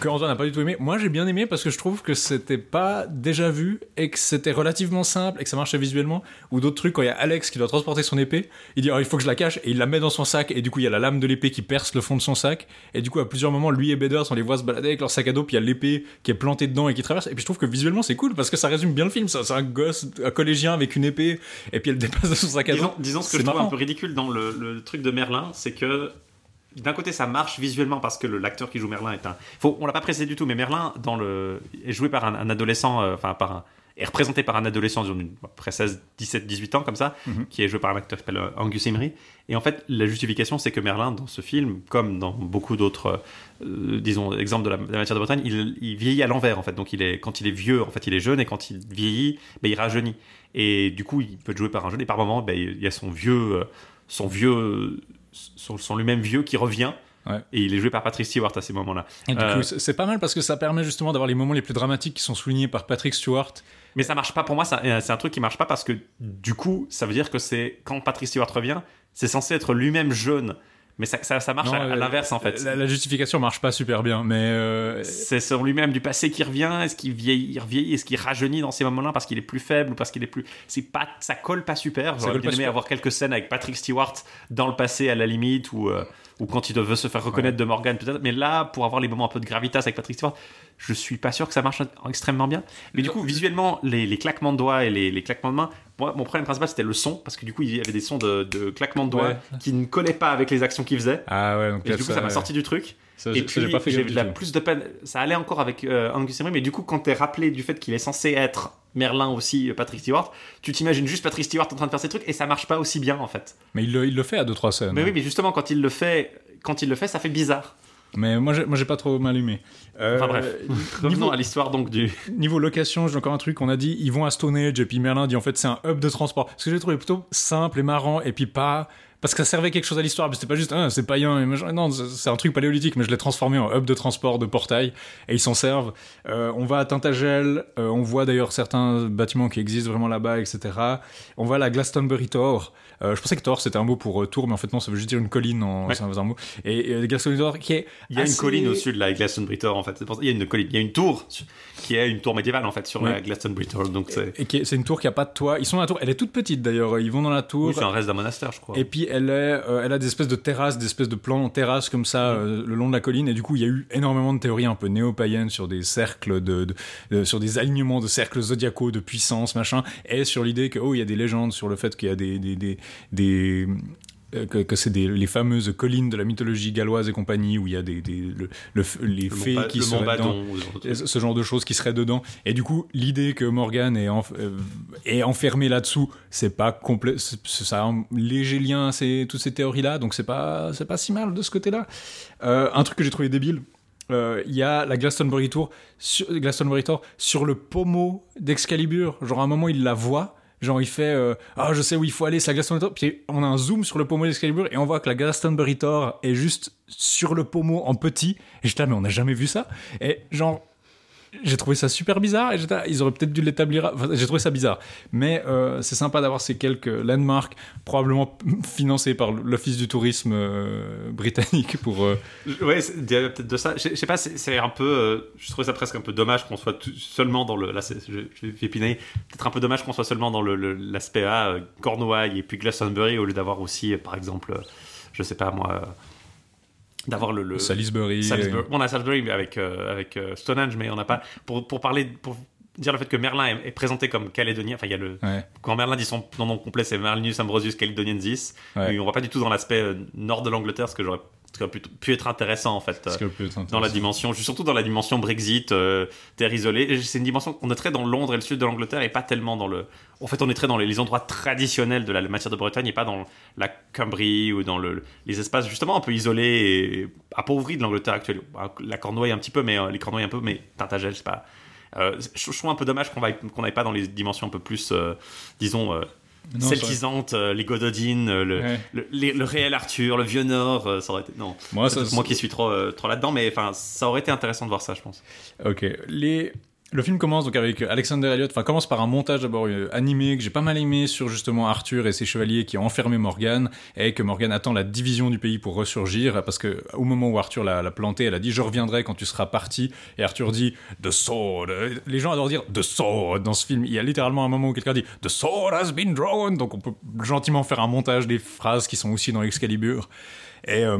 Speaker 2: que Antoine n'a pas du tout aimé. Moi, j'ai bien aimé parce que je trouve que c'était pas déjà vu et que c'était relativement simple et que ça marchait visuellement. Ou d'autres trucs, quand il y a Alex qui doit transporter son épée, il dit oh, il faut que je la cache et il la met dans son sac et du coup il y a la lame de l'épée qui perce le fond de son sac et du coup à plusieurs moments lui et Beders on les voit se balader avec leur sac à dos puis il y a l'épée qui est plantée dedans et qui traverse et puis je trouve que visuellement c'est cool parce que ça résume bien le film. C'est un gosse, un collégien avec une épée et puis elle dépasse de son sac à dos.
Speaker 3: Disons, ce que je trouve un peu ridicule dans le, le truc de Merlin, c'est que d'un côté, ça marche visuellement parce que l'acteur qui joue Merlin est un. Faut, on l'a pas précisé du tout, mais Merlin dans le, est joué par un, adolescent, euh, enfin par un, est représenté par un adolescent après 16, 17, 18 ans comme ça, mhm. qui est joué par un acteur qui s'appelle euh, Angus Emery. Et en fait, la justification, c'est que Merlin, dans ce film, comme dans beaucoup d'autres, euh, disons, exemples de la, matière de Bretagne, il, vieillit à l'envers en fait. Donc, il est, quand il est vieux, en fait, il est jeune, et quand il vieillit, ben, il rajeunit. Et du coup, il peut être joué par un jeune, et par moment, ben, il y a son vieux, son vieux son, lui-même vieux qui revient. Et il est joué par Patrick Stewart à ces moments-là.
Speaker 2: Euh, c'est pas mal parce que ça permet justement d'avoir les moments les plus dramatiques qui sont soulignés par Patrick Stewart.
Speaker 3: Mais ça marche pas pour moi, euh, c'est un truc qui marche pas parce que du coup, ça veut dire que c'est quand Patrick Stewart revient, c'est censé être lui-même jeune mais ça, ça, marche à, l'inverse en fait.
Speaker 2: La, justification marche pas super bien, mais euh,
Speaker 3: c'est sur lui-même du passé qui revient. Est-ce qu'il vieillit, vieillit Est-ce qu'il rajeunit dans ces moments-là parce qu'il est plus faible ou parce qu'il est plus C'est pas, ça colle pas super. J'aurais bien aimé avoir quelques scènes avec Patrick Stewart dans le passé à la limite ou euh, ou quand il veut se faire reconnaître de Morgan peut-être. Mais là, pour avoir les moments un peu de gravitas avec Patrick Stewart, je suis pas sûr que ça marche extrêmement bien. Mais du coup, visuellement, les, claquements de doigts et les, claquements de mains, moi, mon problème principal c'était le son, parce que du coup, il y avait des sons de, claquements de doigts qui ne collaient pas avec les actions qu'il faisait.
Speaker 2: Ah ouais, donc
Speaker 3: et du coup, ça m'a sorti du truc. Et puis, j'ai plus de peine. Ça allait encore avec euh, Angus Emery, mais du coup, quand t'es rappelé du fait qu'il est censé être Merlin aussi, euh, Patrick Stewart, tu t'imagines juste Patrick Stewart en train de faire ces trucs et ça marche pas aussi bien en fait.
Speaker 2: Mais il le, il le fait à deux trois scènes.
Speaker 3: Mais oui, mais justement, quand il le fait, quand il le fait, ça fait bizarre.
Speaker 2: Mais moi, j'ai, moi, j'ai pas trop mal aimé.
Speaker 3: Euh, enfin bref, revenons à l'histoire donc du.
Speaker 2: Niveau location, j'ai encore un truc. On a dit, ils vont à Stone Age, et puis Merlin dit en fait c'est un hub de transport. Ce que j'ai trouvé plutôt simple et marrant, et puis pas parce que ça servait quelque chose à l'histoire. C'était pas juste, ah, c'est païen. Non, c'est un truc paléolithique, mais je l'ai transformé en hub de transport de portail et ils s'en servent. Euh, on va à Tintagel, euh, on voit d'ailleurs certains bâtiments qui existent vraiment là-bas, etc. On va à la Glastonbury Tor. Euh, je pensais que Tor c'était un mot pour tour, mais en fait non, ça veut juste dire une colline en ouais. un, mot. Et, et Glastonbury Tor qui est.
Speaker 3: Il y a une colline au sud de la Glastonbury Tor en fait. Il y a une colline, il y a une tour qui est une tour médiévale en fait sur la Glastonbury Tor. Donc c'est.
Speaker 2: Et, c'est une tour qui a pas de toit. Ils sont dans la tour. Elle est toute petite d'ailleurs. Ils vont dans la tour.
Speaker 3: Oui, c'est un reste d'un monastère, je crois.
Speaker 2: Et puis elle est elle a des espèces de terrasses, des espèces de plans en terrasse comme ça euh, le long de la colline. Et du coup, il y a eu énormément de théories un peu néo-païennes sur des cercles de, sur des alignements de cercles zodiacaux, de puissance, machin, et sur l'idée que oh, il y a des légendes sur le fait qu'il y a des euh, que, c'est les fameuses collines de la mythologie galloise et compagnie où il y a des, le, les fées qui seraient dedans, ce genre de choses qui seraient dedans. Et du coup, l'idée que Morgan est, euh, est enfermé là-dessous, c'est pas complet, ça a un léger lien à toutes ces théories-là, donc c'est pas c'est pas si mal de ce côté-là. Euh, un truc que j'ai trouvé débile. Il y a la Glastonbury Tour, sur, Glastonbury Tour sur le pommeau d'Excalibur. Genre à un moment il la voit Genre, il fait euh, Ah, je sais où il faut aller, c'est la Glastonbury Tor. Puis on a un zoom sur le pommeau d'Excalibur et on voit que la Glastonbury Tor est juste sur le pommeau en petit. Et je là, mais on n'a jamais vu ça. Et genre, j'ai trouvé ça super bizarre et ah, ils auraient peut-être dû l'établir. Enfin, j'ai trouvé ça bizarre, mais euh, c'est sympa d'avoir ces quelques landmarks, probablement financés par l'Office du tourisme euh, britannique pour. euh,
Speaker 3: Ouais, il y a peut-être de ça. Je sais pas, c'est un peu. je trouvais ça presque un peu dommage qu'on soit seulement dans le. Je, vais. Peut-être un peu dommage qu'on soit seulement dans le- le- l'aspect A, euh, Cornouailles et puis Glastonbury, au lieu d'avoir aussi, par exemple, je sais pas moi, d'avoir le. le
Speaker 2: Salisbury.
Speaker 3: Salisbury. On a Salisbury avec, euh, avec euh, Stonehenge, mais on n'a pas. Pour, pour parler. Pour dire le fait que Merlin est, est présenté comme calédonien, enfin, il y a le.
Speaker 2: Ouais,
Speaker 3: Quand Merlin dit son nom complet, c'est Marlinus Ambrosius Caledoniensis.
Speaker 2: Ouais.
Speaker 3: On va pas du tout dans l'aspect euh, nord de l'Angleterre, ce que j'aurais qui aurait pu, pu être intéressant en fait. euh,
Speaker 2: intéressant.
Speaker 3: dans la dimension, surtout dans la dimension Brexit, euh, terre isolée. C'est une dimension qu'on est très dans Londres et le sud de l'Angleterre et pas tellement dans le. En fait, on est très dans les, les endroits traditionnels de la matière de Bretagne et pas dans la Cumbrie ou dans le, les espaces justement un peu isolés et appauvris de l'Angleterre actuelle. La Cornouaille un petit peu, mais euh, les Cornouailles un peu, mais Tintagel, c'est pas. Euh, je, je trouve un peu dommage qu'on qu'on n'aille pas dans les dimensions un peu plus, euh, disons.
Speaker 2: Non,
Speaker 3: celtisantes, euh, les Gododines, euh, le,
Speaker 2: Ouais.
Speaker 3: le, réel Arthur, le vieux Nord, euh, ça aurait été. Non,
Speaker 2: Moi, ça-
Speaker 3: moi qui suis trop, trop là-dedans, mais enfin, ça aurait été intéressant de voir ça, je pense.
Speaker 2: Ok. Les... Le film commence donc avec Alexander Elliott, enfin commence par un montage d'abord euh, animé que j'ai pas mal aimé sur justement Arthur et ses chevaliers qui ont enfermé Morgane et que Morgane attend la division du pays pour ressurgir parce que au moment où Arthur l'a l'a planté, elle a dit je reviendrai quand tu seras parti et Arthur dit the sword. Les gens adorent dire the sword dans ce film. Il y a littéralement un moment où quelqu'un dit the sword has been drawn donc on peut gentiment faire un montage des phrases qui sont aussi dans Excalibur et euh,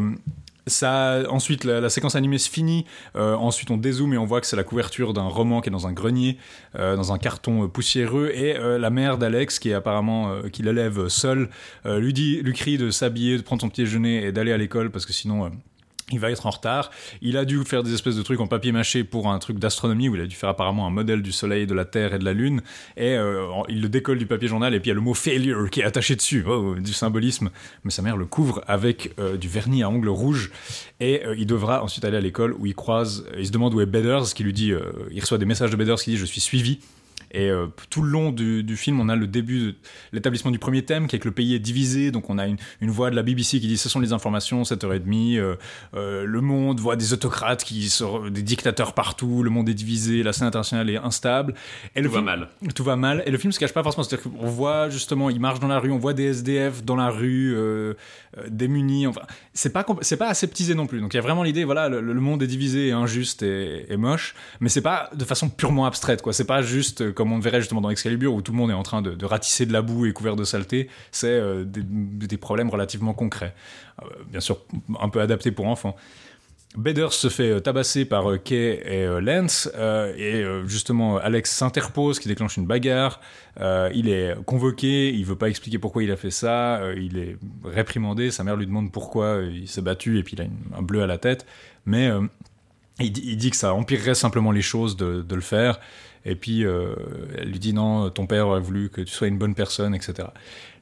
Speaker 2: ça, ensuite, la, séquence animée se finit. Euh, ensuite, on dézoome et on voit que c'est la couverture d'un roman qui est dans un grenier, euh, dans un carton euh, poussiéreux. Et euh, la mère d'Alex, qui est apparemment euh, qui l'élève seul, euh, lui dit, lui crie de s'habiller, de prendre son petit déjeuner et d'aller à l'école parce que sinon. Il va être en retard. Il a dû faire des espèces de trucs en papier mâché pour un truc d'astronomie où il a dû faire apparemment un modèle du Soleil, de la Terre et de la Lune. Et euh, il le décolle du papier journal et puis il y a le mot failure qui est attaché dessus, Oh, du symbolisme. Mais sa mère le couvre avec euh, du vernis à ongles rouges. Et euh, il devra ensuite aller à l'école où il croise, il se demande où est Bedders, qui lui dit, il reçoit des messages de Bedders qui dit je suis suivi. Et euh, tout le long du, du film, on a le début de l'établissement du premier thème, qui est que le pays est divisé. Donc on a une, une voix de la BBC qui dit ce sont les informations, 7h30. Euh, euh, le monde voit des autocrates, qui sont des dictateurs partout. Le monde est divisé, la scène internationale est instable. Et le
Speaker 3: Tout va mal.
Speaker 2: tout va mal et le film se cache pas forcément c'est-à-dire qu'on voit justement il marche dans la rue on voit des SDF dans la rue euh, démunis enfin c'est pas c'est pas aseptisé non plus donc il y a vraiment l'idée voilà le, le monde est divisé et injuste et, et moche mais c'est pas de façon purement abstraite quoi c'est pas juste comme on le verrait justement dans Excalibur où tout le monde est en train de, ratisser de la boue et couvert de saleté c'est euh, des, problèmes relativement concrets Euh, bien sûr un peu adaptés pour enfants Bedders se fait euh, tabasser par Kay et Lance, et justement Alex s'interpose, qui déclenche une bagarre. Il est convoqué, il veut pas expliquer pourquoi il a fait ça, il est réprimandé, sa mère lui demande pourquoi il s'est battu, et puis il a un bleu à la tête. Mais il, dit- il dit que ça empirerait simplement les choses de, de le faire. Et puis euh, elle lui dit non, ton père aurait voulu que tu sois une bonne personne, etc.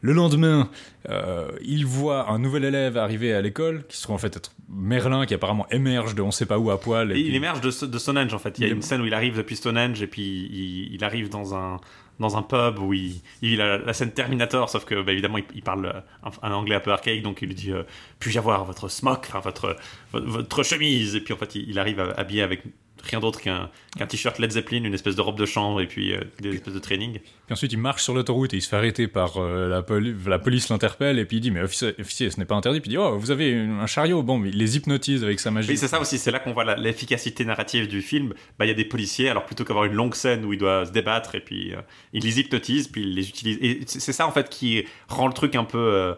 Speaker 2: Le lendemain, euh, il voit un nouvel élève arriver à l'école, qui se trouve en fait être Merlin, qui apparemment émerge de on sait pas où à poil.
Speaker 3: Et
Speaker 2: et
Speaker 3: il émerge de, de Stonehenge en fait. Il y a
Speaker 2: Il
Speaker 3: une scène où il arrive depuis Stonehenge et puis il, il arrive dans un dans un pub où il, il a la scène Terminator, sauf que bah, évidemment il, il parle euh, un, un anglais un peu archaïque, donc il lui dit euh, puis-je avoir votre smock, enfin votre, votre votre chemise, et puis en fait il, il arrive habillé avec rien d'autre qu'un qu'un t-shirt Led Zeppelin, une espèce de robe de chambre et puis euh, des espèces de training.
Speaker 2: Puis ensuite, il marche sur l'autoroute et il se fait arrêter par euh, la, poli- la police l'interpelle et puis il dit mais officier, officier, ce n'est pas interdit. Puis il dit oh vous avez un chariot. Bon, mais il les hypnotise avec sa magie.
Speaker 3: Oui, c'est ça aussi, c'est là qu'on voit l'efficacité narrative du film. Bah, il y a des policiers, alors plutôt qu'avoir une longue scène où il doit se débattre et puis euh, il les hypnotise, puis il les utilise. Et c'est c'est ça en fait qui rend le truc un peu euh,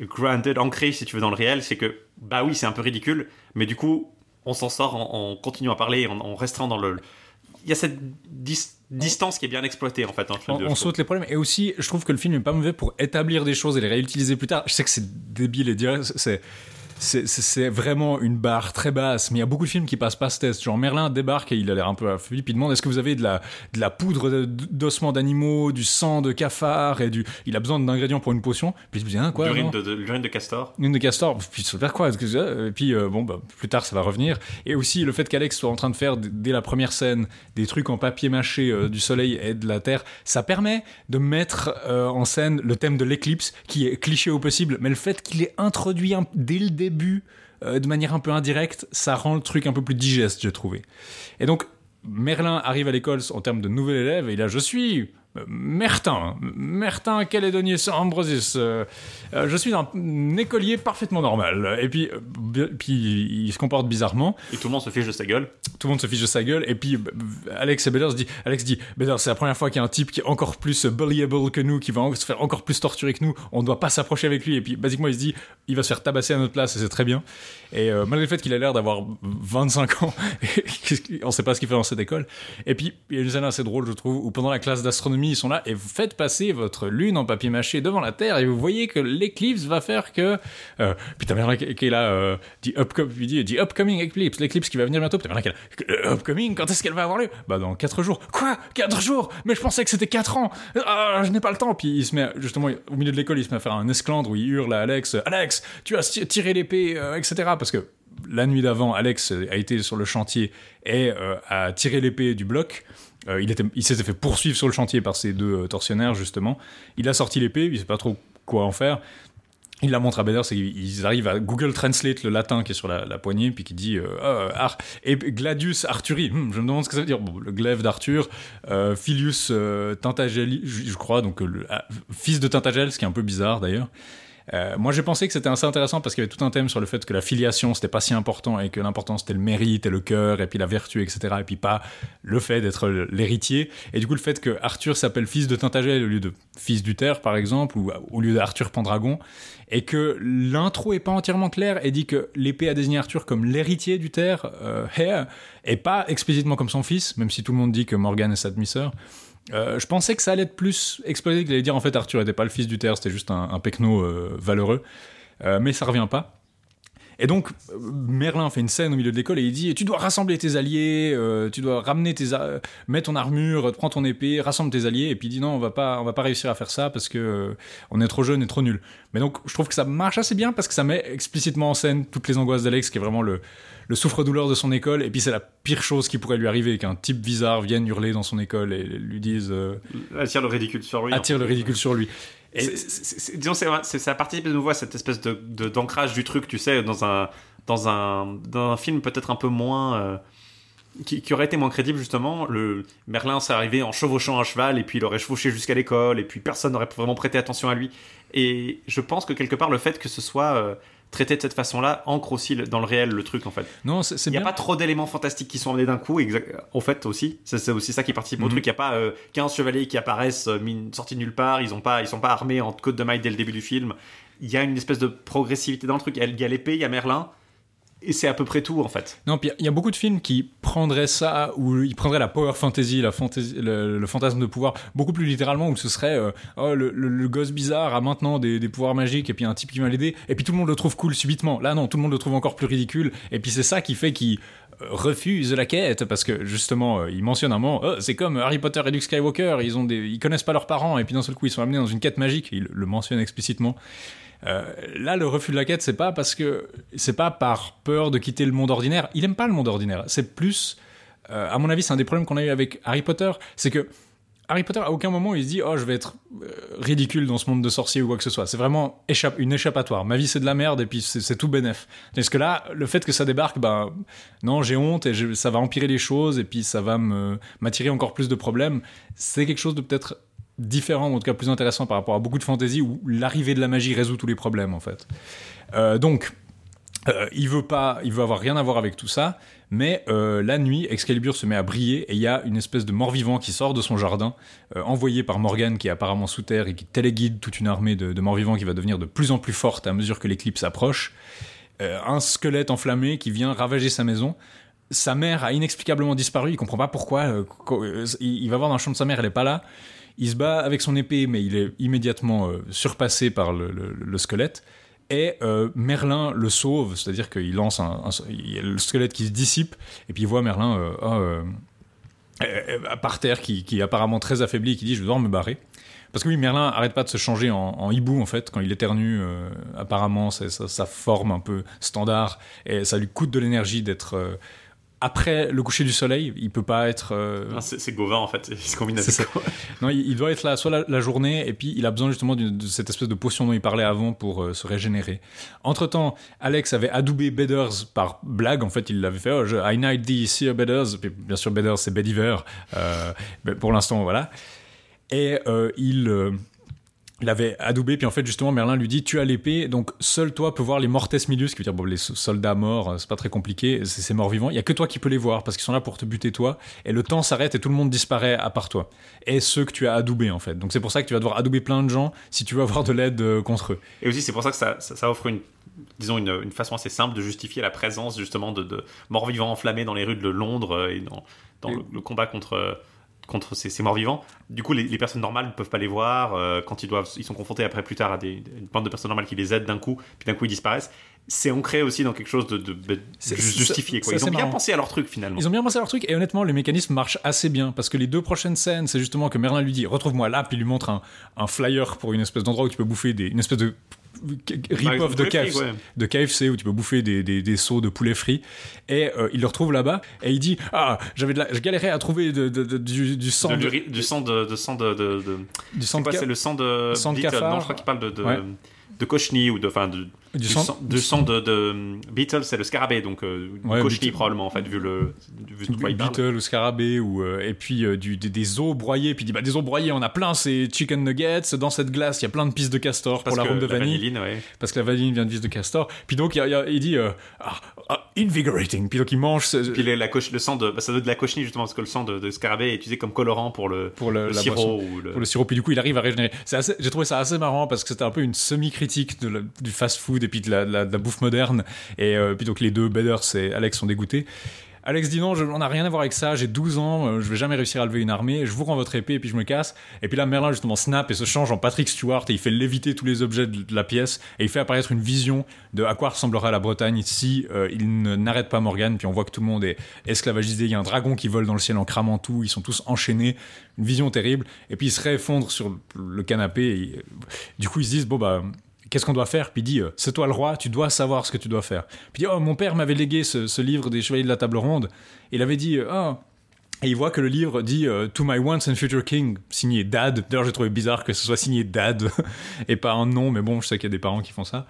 Speaker 3: grounded, ancré si tu veux dans le réel, c'est que bah oui, c'est un peu ridicule, mais du coup, on s'en sort en, en continuant à parler, en, en restant dans le. Il y a cette dis- distance qui est bien exploitée en fait dans le film.
Speaker 2: on, on saute les problèmes et aussi je trouve que le film est pas mauvais pour établir des choses et les réutiliser plus tard je sais que c'est débile et direct c'est c'est- vraiment une barre très basse mais il y a beaucoup de films qui passent pas ce test. Genre Merlin débarque et il a l'air un peu affuli puis il demande est-ce que vous avez de la, de la poudre d'ossements d'animaux du sang de cafard et du il a besoin d'ingrédients pour une potion. Puis il se dit hein, quoi
Speaker 3: L'urine de, de- l'urine de castor.
Speaker 2: une de castor, puis ça veut faire quoi? Ça Et puis euh, bon, bah, plus tard ça va revenir. Et aussi le fait qu'Alex soit en train de faire dès la première scène des trucs en papier mâché euh, du soleil et de la terre, ça permet de mettre euh, en scène le thème de l'éclipse qui est cliché au possible, mais le fait qu'il est introduit dès le début euh, de manière un peu indirecte, ça rend le truc un peu plus digeste, j'ai trouvé. Et donc Merlin arrive à l'école en termes de nouvel élève et là je suis Mertin, Mertin Calédonier Ambrosis. Euh, euh, je suis un, écolier parfaitement normal. Et puis, euh, puis, il se comporte bizarrement.
Speaker 3: Et tout le monde se fiche de sa gueule.
Speaker 2: Tout le monde se fiche de sa gueule. Et puis, Alex et Beller se dit, Alex dit, Beller, c'est la première fois qu'il y a un type qui est encore plus bullyable que nous, qui va se faire encore plus torturer que nous. On ne doit pas s'approcher avec lui. Et puis, basiquement, il se dit, il va se faire tabasser à notre place et c'est très bien. Et malgré le fait qu'il a l'air d'avoir 25 ans, on ne sait pas ce qu'il fait dans cette école. Et puis, il y a une scène assez drôle, je trouve, où pendant la classe d'astronomie, ils sont là et vous faites passer votre lune en papier mâché devant la Terre et vous voyez que l'éclipse va faire que euh, putain Merlin qui est là euh, dit, dit, dit upcoming eclipse l'éclipse qui va venir bientôt putain est là, upcoming quand est-ce qu'elle va avoir lieu? Bah dans 4 jours. Quoi? 4 jours? Mais je pensais que c'était 4 ans. Ah, je n'ai pas le temps. Puis il se met justement au milieu de l'école il se met à faire un esclandre où il hurle à Alex Alex tu as tiré l'épée euh, etc parce que la nuit d'avant, Alex a été sur le chantier et euh, a tiré l'épée du bloc. Euh, il, s'était fait poursuivre sur le chantier par ces deux euh, tortionnaires, justement. Il a sorti l'épée, il ne sait pas trop quoi en faire. Il la montre à Bader, c'est qu'ils arrivent à Google Translate le latin qui est sur la, poignée, puis qui dit euh, Ar et Gladius Arthuri. Hmm, je me demande ce que ça veut dire. le glaive d'Arthur, Filius Tintagel, je, crois, donc ah, fils de Tintagel, ce qui est un peu bizarre d'ailleurs. Euh, moi, j'ai pensé que c'était assez intéressant parce qu'il y avait tout un thème sur le fait que la filiation, c'était pas si important et que l'important c'était le mérite et le cœur et puis la vertu, etc. Et puis pas le fait d'être l'héritier. Et du coup, le fait que Arthur s'appelle fils de Tintagel au lieu de fils d'Uther, par exemple, ou au lieu d'Arthur Pendragon, et que l'intro est pas entièrement claire et dit que l'épée a désigné Arthur comme l'héritier d'Uther, euh, et pas explicitement comme son fils, même si tout le monde dit que Morgan est sa demi-sœur. Euh, je pensais que ça allait être plus explosé, qu'il allait dire en fait Arthur n'était pas le fils du terre, c'était juste un, un pecno euh, valeureux. Euh, mais ça revient pas. Et donc, Merlin fait une scène au milieu de l'école et il dit Tu dois rassembler tes alliés, tu dois ramener tes. mets ton armure, prends ton épée, rassemble tes alliés. Et puis il dit Non, on va pas, on va pas réussir à faire ça parce que on est trop jeune et trop nul. Mais donc, je trouve que ça marche assez bien parce que ça met explicitement en scène toutes les angoisses d'Alex, qui est vraiment le, le souffre-douleur de son école, et puis c'est la pire chose qui pourrait lui arriver, qu'un type bizarre vienne hurler dans son école et lui dise... Euh,
Speaker 3: attire le ridicule sur lui.
Speaker 2: Attire le ridicule sur lui.
Speaker 3: Et disons, c'est, ça participe de nouveau à cette espèce de, d'ancrage du truc, tu sais, dans un, dans un, dans un film peut-être un peu moins... Euh, qui, qui, aurait été moins crédible justement. Le Merlin s'est arrivé en chevauchant un cheval et puis il aurait chevauché jusqu'à l'école et puis personne n'aurait vraiment prêté attention à lui. Et je pense que quelque part le fait que ce soit euh, traité de cette façon-là ancre aussi dans le réel le truc en fait.
Speaker 2: Non, c'est
Speaker 3: Il n'y a pas trop d'éléments fantastiques qui sont amenés d'un coup. En fait aussi, c'est aussi ça qui participe au mhm. truc. Il n'y a pas 15 euh, chevaliers qui apparaissent euh, sortis nulle part. Ils ils sont pas armés en côte de maille dès le début du film. Il y a une espèce de progressivité dans le truc. Il y a l'épée, il y a Merlin et c'est à peu près tout en fait.
Speaker 2: Non, puis il y a beaucoup de films qui prendraient ça, ou ils prendraient la power fantasy, la fantasy, le, fantasme de pouvoir, beaucoup plus littéralement, où ce serait euh, oh, le, gosse bizarre a maintenant des, pouvoirs magiques, et puis un type qui vient l'aider, et puis tout le monde le trouve cool subitement. Là, non, tout le monde le trouve encore plus ridicule, et puis c'est ça qui fait qu'il euh, refuse la quête parce que justement euh, il mentionne un moment oh, c'est comme Harry Potter et Luke Skywalker ils ont des ils connaissent pas leurs parents et puis d'un seul coup ils sont amenés dans une quête magique il le mentionne explicitement euh, là, le refus de la quête, c'est pas parce que c'est pas par peur de quitter le monde ordinaire. Il aime pas le monde ordinaire. C'est plus, euh, à mon avis, c'est un des problèmes qu'on a eu avec Harry Potter, c'est que Harry Potter, à aucun moment, il se dit Oh, je vais être euh, ridicule dans ce monde de sorciers ou quoi que ce soit. C'est vraiment une échappatoire. Ma vie, c'est de la merde et puis c'est tout bénef. Parce que là, le fait que ça débarque, ben, non, j'ai honte et ça va empirer les choses et puis ça va m'attirer encore plus de problèmes. C'est quelque chose de peut-être différent, ou en tout cas plus intéressant par rapport à beaucoup de fantasy où l'arrivée de la magie résout tous les problèmes en fait. Euh, donc, euh, il veut pas, il veut avoir rien à voir avec tout ça, mais euh, la nuit, Excalibur se met à briller et il y a une espèce de mort-vivant qui sort de son jardin, envoyé par Morgan qui est apparemment sous terre et qui téléguide toute une armée de, de morts-vivants qui va devenir de plus en plus forte à mesure que l'éclipse approche. un squelette enflammé qui vient ravager sa maison sa mère a inexplicablement disparu, il comprend pas pourquoi. il va voir dans le champ de sa mère, elle est pas là. Il se bat avec son épée, mais il est immédiatement euh, surpassé par le, squelette. Et euh, Merlin le sauve, c'est-à-dire qu'il lance un, le squelette qui se dissipe, et puis il voit Merlin euh, ah, par terre, qui, est apparemment très affaibli, et qui dit Je dois me barrer. Parce que oui, Merlin arrête pas de se changer en, hibou en fait quand il éternue. apparemment, c'est sa, forme un peu standard et ça lui coûte de l'énergie d'être après le coucher du soleil. Il peut pas être. euh,
Speaker 3: c'est Gauvin en fait, il se combine avec quoi.
Speaker 2: Non, il, il doit être là soit la, la journée, et puis il a besoin justement de cette espèce de potion dont il parlait avant pour euh, se régénérer. Entre-temps, Alex avait adoubé Bedders par blague. En fait, il l'avait fait oh, je, I knight thee, Sir Bedders. Puis, bien sûr, Bedders, c'est Bediver. Euh, pour l'instant, voilà. Et euh, il. Il avait adoubé, puis en fait, justement, Merlin lui dit Tu as l'épée, donc seul toi peux voir les mortes milius, ce qui veut dire bon, les so- soldats morts, euh, c'est pas très compliqué, c'est ces morts vivants. Il y a que toi qui peux les voir, parce qu'ils sont là pour te buter toi, et le temps s'arrête et tout le monde disparaît à part toi. Et ceux que tu as adoubés, en fait. Donc c'est pour ça que tu vas devoir adouber plein de gens si tu veux avoir de l'aide euh, contre eux.
Speaker 3: Et aussi, c'est pour ça que ça, ça, ça offre une, disons, une, une façon assez simple de justifier la présence justement de, de morts-vivants enflammés dans les rues de Londres euh, et dans, dans
Speaker 2: Et-
Speaker 3: le, le combat contre, contre ces, ces morts-vivants. Du coup, les, les personnes normales ne peuvent pas les voir euh, quand ils, doivent, ils sont confrontés après plus tard à des, une bande de personnes normales qui les aident d'un coup, puis d'un coup ils disparaissent. C'est ancré aussi dans quelque chose de, de, justifié. Quoi. Ils ont bien
Speaker 2: marrant.
Speaker 3: pensé à leur truc finalement.
Speaker 2: Ils ont bien pensé à leur truc, et honnêtement, le mécanisme marche assez bien, parce que les deux prochaines scènes, c'est justement que Merlin lui dit Retrouve-moi là, puis il lui montre un, un flyer pour une espèce d'endroit où tu peux bouffer des, une espèce de rip-off de,
Speaker 3: Ouais,
Speaker 2: KFC,
Speaker 3: ouais.
Speaker 2: de KFC où tu peux bouffer des, des, des seaux de poulet frit et euh, il le retrouve là-bas et il dit ah j'avais de la, je galérais à trouver de, de- de- du, du sang
Speaker 3: l'uri- du sang de, de sang de,
Speaker 2: du sang
Speaker 3: c'est le sang de
Speaker 2: sang de cafard.
Speaker 3: Non, je crois qu'il parle de, de,
Speaker 2: Ouais.
Speaker 3: cochenille ou de, enfin, de,
Speaker 2: du
Speaker 3: du
Speaker 2: sang-
Speaker 3: sang, de sang de, de Beetle, c'est le scarabée, donc euh,
Speaker 2: Ouais,
Speaker 3: probablement en fait, vu le vu de quoi il parle.
Speaker 2: Beetle ou scarabée ou euh, et puis euh, du, des, des os broyés puis il dit bah des os broyés on a plein c'est chicken nuggets dans cette glace il y a plein de pistes de castor
Speaker 3: Parce
Speaker 2: pour la
Speaker 3: que
Speaker 2: ronde de
Speaker 3: la
Speaker 2: vanille
Speaker 3: vanilline, ouais.
Speaker 2: parce que la vanille vient de vis de castor puis donc il, y a- il dit euh, ah, ah, invigorating puis donc il mange ce-
Speaker 3: Puis les- la coche- le sang de, bah, ça doit être de la cochenille justement parce que le sang de, de scarabée est utilisé comme colorant pour le,
Speaker 2: pour le,
Speaker 3: le
Speaker 2: la
Speaker 3: sirop
Speaker 2: boisson.
Speaker 3: ou le.
Speaker 2: pour le sirop puis du coup il arrive à régénérer j'ai trouvé ça assez marrant parce que c'était un peu une semi-critique de la- du et puis de la, bouffe moderne et euh, puis donc les deux Bedders et Alex sont dégoûtés Alex dit non, je- on n'a rien à voir avec ça, j'ai 12 ans, euh, je vais jamais réussir à lever une armée, je vous rends votre épée et puis je me casse. Et puis là, Merlin justement snap et se change en Patrick Stewart et il fait léviter tous les objets de la pièce et il fait apparaître une vision de à quoi ressemblera la Bretagne si euh, il n'arrête pas Morgane. Puis on voit que tout le monde est esclavagisé, il y a un dragon qui vole dans le ciel en cramant tout, ils sont tous enchaînés, une vision terrible. Et puis il se réeffondre sur le canapé et euh, du coup ils se disent bon bah Qu'est-ce qu'on doit faire? Puis il dit, euh, c'est toi le roi, tu dois savoir ce que tu dois faire. Puis il dit, oh, mon père m'avait légué ce, livre des Chevaliers de la Table Ronde. Il avait dit, euh, ah. Et il voit que le livre dit euh, To my once and future king, signé Dad. D'ailleurs, j'ai trouvé bizarre que ce soit signé Dad et pas un nom, mais bon, je sais qu'il y a des parents qui font ça.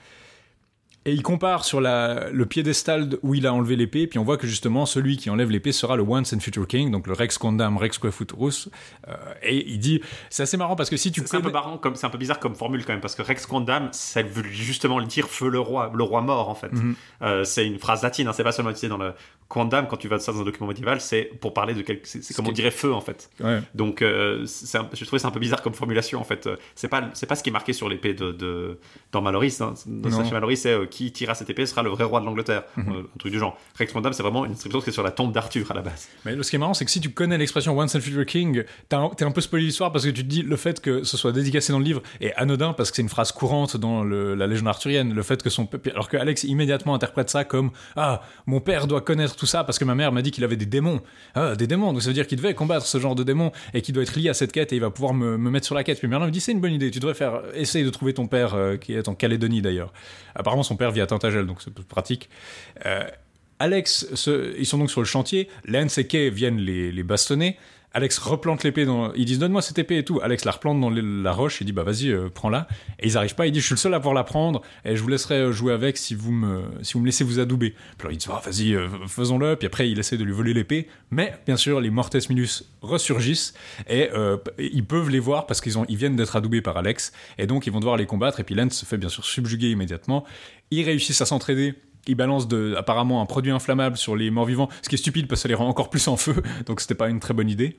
Speaker 2: Et il compare sur la, le piédestal de- où il a enlevé l'épée, puis on voit que justement celui qui enlève l'épée sera le Once and Future King, donc le Rex Condam Rex Futurus. Euh, et il dit, c'est assez marrant parce que si tu
Speaker 3: C'est un peu marrant, comme c'est un peu bizarre comme formule quand même, parce que Rex Condam, ça veut justement dire feu le roi, le roi mort en fait.
Speaker 2: Mhm.
Speaker 3: Euh, c'est une phrase latine, hein, c'est pas seulement utilisé dans le Condam quand tu vas ça dans un document médiéval, c'est pour parler de quelque, c'est c'est comme on dirait feu en fait.
Speaker 2: Ouais.
Speaker 3: Donc, euh, c'est un- je trouvais ça un peu bizarre comme formulation en fait. Euh, C'est pas, c'est pas ce qui est marqué sur l'épée de, de dans Maloris. Hein. Dans Maloris, c'est euh, qui tira cette épée sera le vrai roi de l'Angleterre,
Speaker 2: Mhm.
Speaker 3: Euh, un truc du genre. Rex Condam, c'est vraiment une inscription qui est sur la tombe d'Arthur à la base.
Speaker 2: Mais ce qui est marrant, c'est que si tu connais l'expression Once and Future King, t'as un- t'es un peu spoilé l'histoire parce que tu te dis le fait que ce soit dédicacé dans le livre est anodin parce que c'est une phrase courante dans le- la légende arthurienne. Le fait que son alors que Alex immédiatement interprète ça comme ah mon père doit connaître tout ça parce que ma mère m'a dit qu'il avait des démons. Ah des démons, donc ça veut dire qu'il devait combattre ce genre de démons et qu'il doit être lié à cette quête et il va pouvoir me, me mettre sur la quête. Puis Merlin me dit c'est une bonne idée, tu devrais faire essaye de trouver ton père euh, qui est en Calédonie d'ailleurs. Apparemment son à Tintagel donc c'est pratique. Euh, Alex, ils sont donc sur le chantier. Lance et Kay viennent les, les bastonner. Alex replante l'épée dans. Ils disent donne-moi cette épée et tout. Alex la replante dans la roche et dit bah vas-y euh, prends-la. Et ils arrivent pas. Il dit je suis le seul à pouvoir la prendre et je vous laisserai euh, jouer avec si vous me si vous me laissez vous adouber. Puis alors ils disent ah, vas-y euh, faisons-le. Puis après il essaie de lui voler l'épée. Mais bien sûr les Mortes Minus ressurgissent et ils peuvent les voir parce qu'ils ont ils viennent d'être adoubés par Alex et donc ils vont devoir les combattre. Et puis Lance se fait bien sûr subjuguer immédiatement. Ils réussissent à s'entraider. Ils balancent de, apparemment un produit inflammable sur les morts vivants, ce qui est stupide parce que ça les rend encore plus en feu, donc c'était pas une très bonne idée.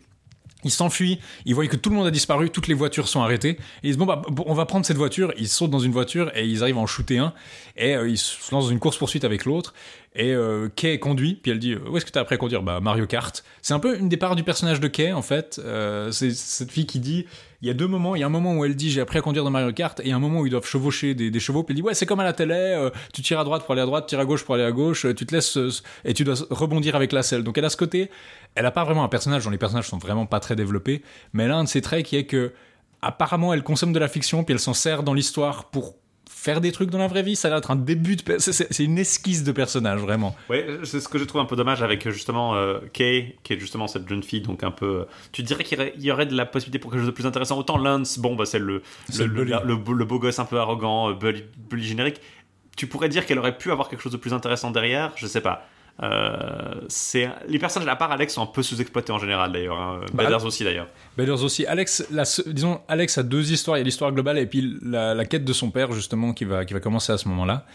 Speaker 2: Ils s'enfuient, ils voient que tout le monde a disparu, toutes les voitures sont arrêtées, et ils disent bon bah on va prendre cette voiture, ils sautent dans une voiture et ils arrivent à en shooter un, et euh, ils se lancent dans une course poursuite avec l'autre, et euh, Kay conduit, puis elle dit où est-ce que t'as appris à conduire? Bah Mario Kart. C'est un peu une des parts du personnage de Kay en fait, Euh, c'est cette fille qui dit il y a deux moments, il y a un moment où elle dit j'ai appris à conduire dans Mario Kart, et un moment où ils doivent chevaucher des, chevaux, puis elle dit ouais c'est comme à la télé, euh, tu tires à droite pour aller à droite, tu tires à gauche pour aller à gauche, euh, tu te laisses euh, et tu dois rebondir avec la selle. Donc elle a ce côté, elle a pas vraiment un personnage, dont les personnages sont vraiment pas très développés, mais elle a un de ses traits qui est que apparemment elle consomme de la fiction, puis elle s'en sert dans l'histoire pour faire des trucs dans la vraie vie. Ça a l'air d'être un début de. C'est une esquisse de personnage, vraiment.
Speaker 3: Oui, c'est ce que je trouve un peu dommage avec justement euh, Kay, qui est justement cette jeune fille, donc un peu. Tu dirais qu'il y, aurait de la possibilité pour quelque chose de plus intéressant. Autant Lance, bon, bah, c'est le le, le, beau gosse un peu arrogant, bully, bully générique. Tu pourrais dire qu'elle aurait pu avoir quelque chose de plus intéressant derrière, je sais pas. Euh, c'est les personnages à part Alex sont un peu sous-exploités en général d'ailleurs. Hein. Bah, aussi d'ailleurs.
Speaker 2: Badders aussi. Alex, la, disons, Alex a deux histoires. Il y a l'histoire globale et puis la, quête de son père justement qui va qui va commencer à ce moment-là.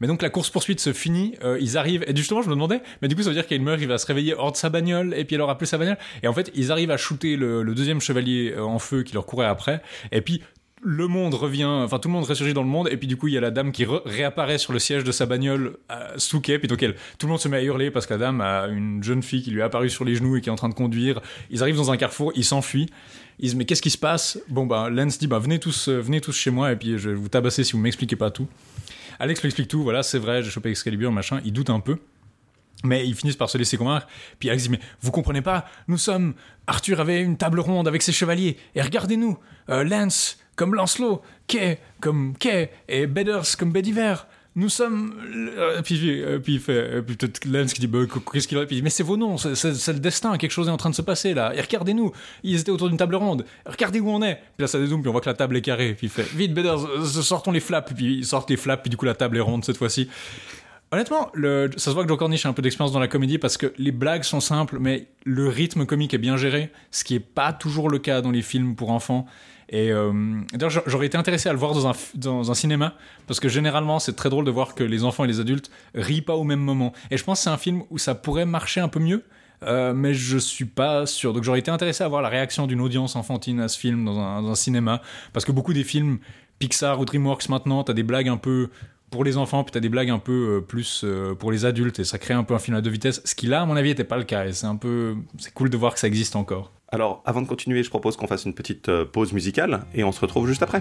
Speaker 2: Mais donc la course poursuite se finit. Euh, ils arrivent et justement je me demandais, mais du coup ça veut dire qu'il meurt, il va se réveiller hors de sa bagnole et puis elle aura plus sa bagnole. Et en fait ils arrivent à shooter le, le deuxième chevalier euh, en feu qui leur courait après. Et puis le monde revient, enfin tout le monde ressurgit dans le monde, et puis du coup il y a la dame qui réapparaît sur le siège de sa bagnole euh, sous quai, puis donc elle, tout le monde se met à hurler parce que la dame a une jeune fille qui lui est apparue sur les genoux et qui est en train de conduire. Ils arrivent dans un carrefour, ils s'enfuient. Ils disent mais qu'est-ce qui se passe? Bon bah Lance dit bah venez tous, euh, venez tous chez moi et puis je vais vous tabasser si vous m'expliquez pas tout. Alex lui explique tout, voilà c'est vrai, j'ai chopé Excalibur machin. Il doute un peu. Mais ils finissent par se laisser convaincre. Puis Alex dit Mais vous comprenez pas, nous sommes. Arthur avait une table ronde avec ses chevaliers. Et regardez-nous, euh, Lance comme Lancelot, Kay comme Kay, et Bedders comme Bediver. Nous sommes. Euh, puis, euh, puis il fait. Puis peut-être Lance qui dit bah, Qu'est-ce qu'il dit Mais c'est vos noms, c'est le destin, quelque chose est en train de se passer là. Et regardez-nous, ils étaient autour d'une table ronde. Regardez où on est. Puis là ça dézoome, puis on voit que la table est carrée. Puis il fait Vite, Bedders, sortons les flaps. Puis ils sortent les flaps, puis du coup la table est ronde cette fois-ci. Honnêtement, le, ça se voit que Joe Cornish a un peu d'expérience dans la comédie parce que les blagues sont simples, mais le rythme comique est bien géré, ce qui est pas toujours le cas dans les films pour enfants. Et euh, d'ailleurs, j'aurais été intéressé à le voir dans un, cinéma, parce que généralement, c'est très drôle de voir que les enfants et les adultes rient pas au même moment. Et je pense que c'est un film où ça pourrait marcher un peu mieux, euh, mais je suis pas sûr. Donc j'aurais été intéressé à voir la réaction d'une audience enfantine à ce film dans un, cinéma, parce que beaucoup des films Pixar ou DreamWorks maintenant, t'as des blagues un peu pour les enfants, puis t'as des blagues un peu euh, plus pour les adultes, et ça crée un peu un film à deux vitesses, ce qui là, à mon avis, n'était pas le cas, et c'est un peu... c'est cool de voir que ça existe encore.
Speaker 4: Alors, avant de continuer, je propose qu'on fasse une petite euh, pause musicale, et on se retrouve juste après.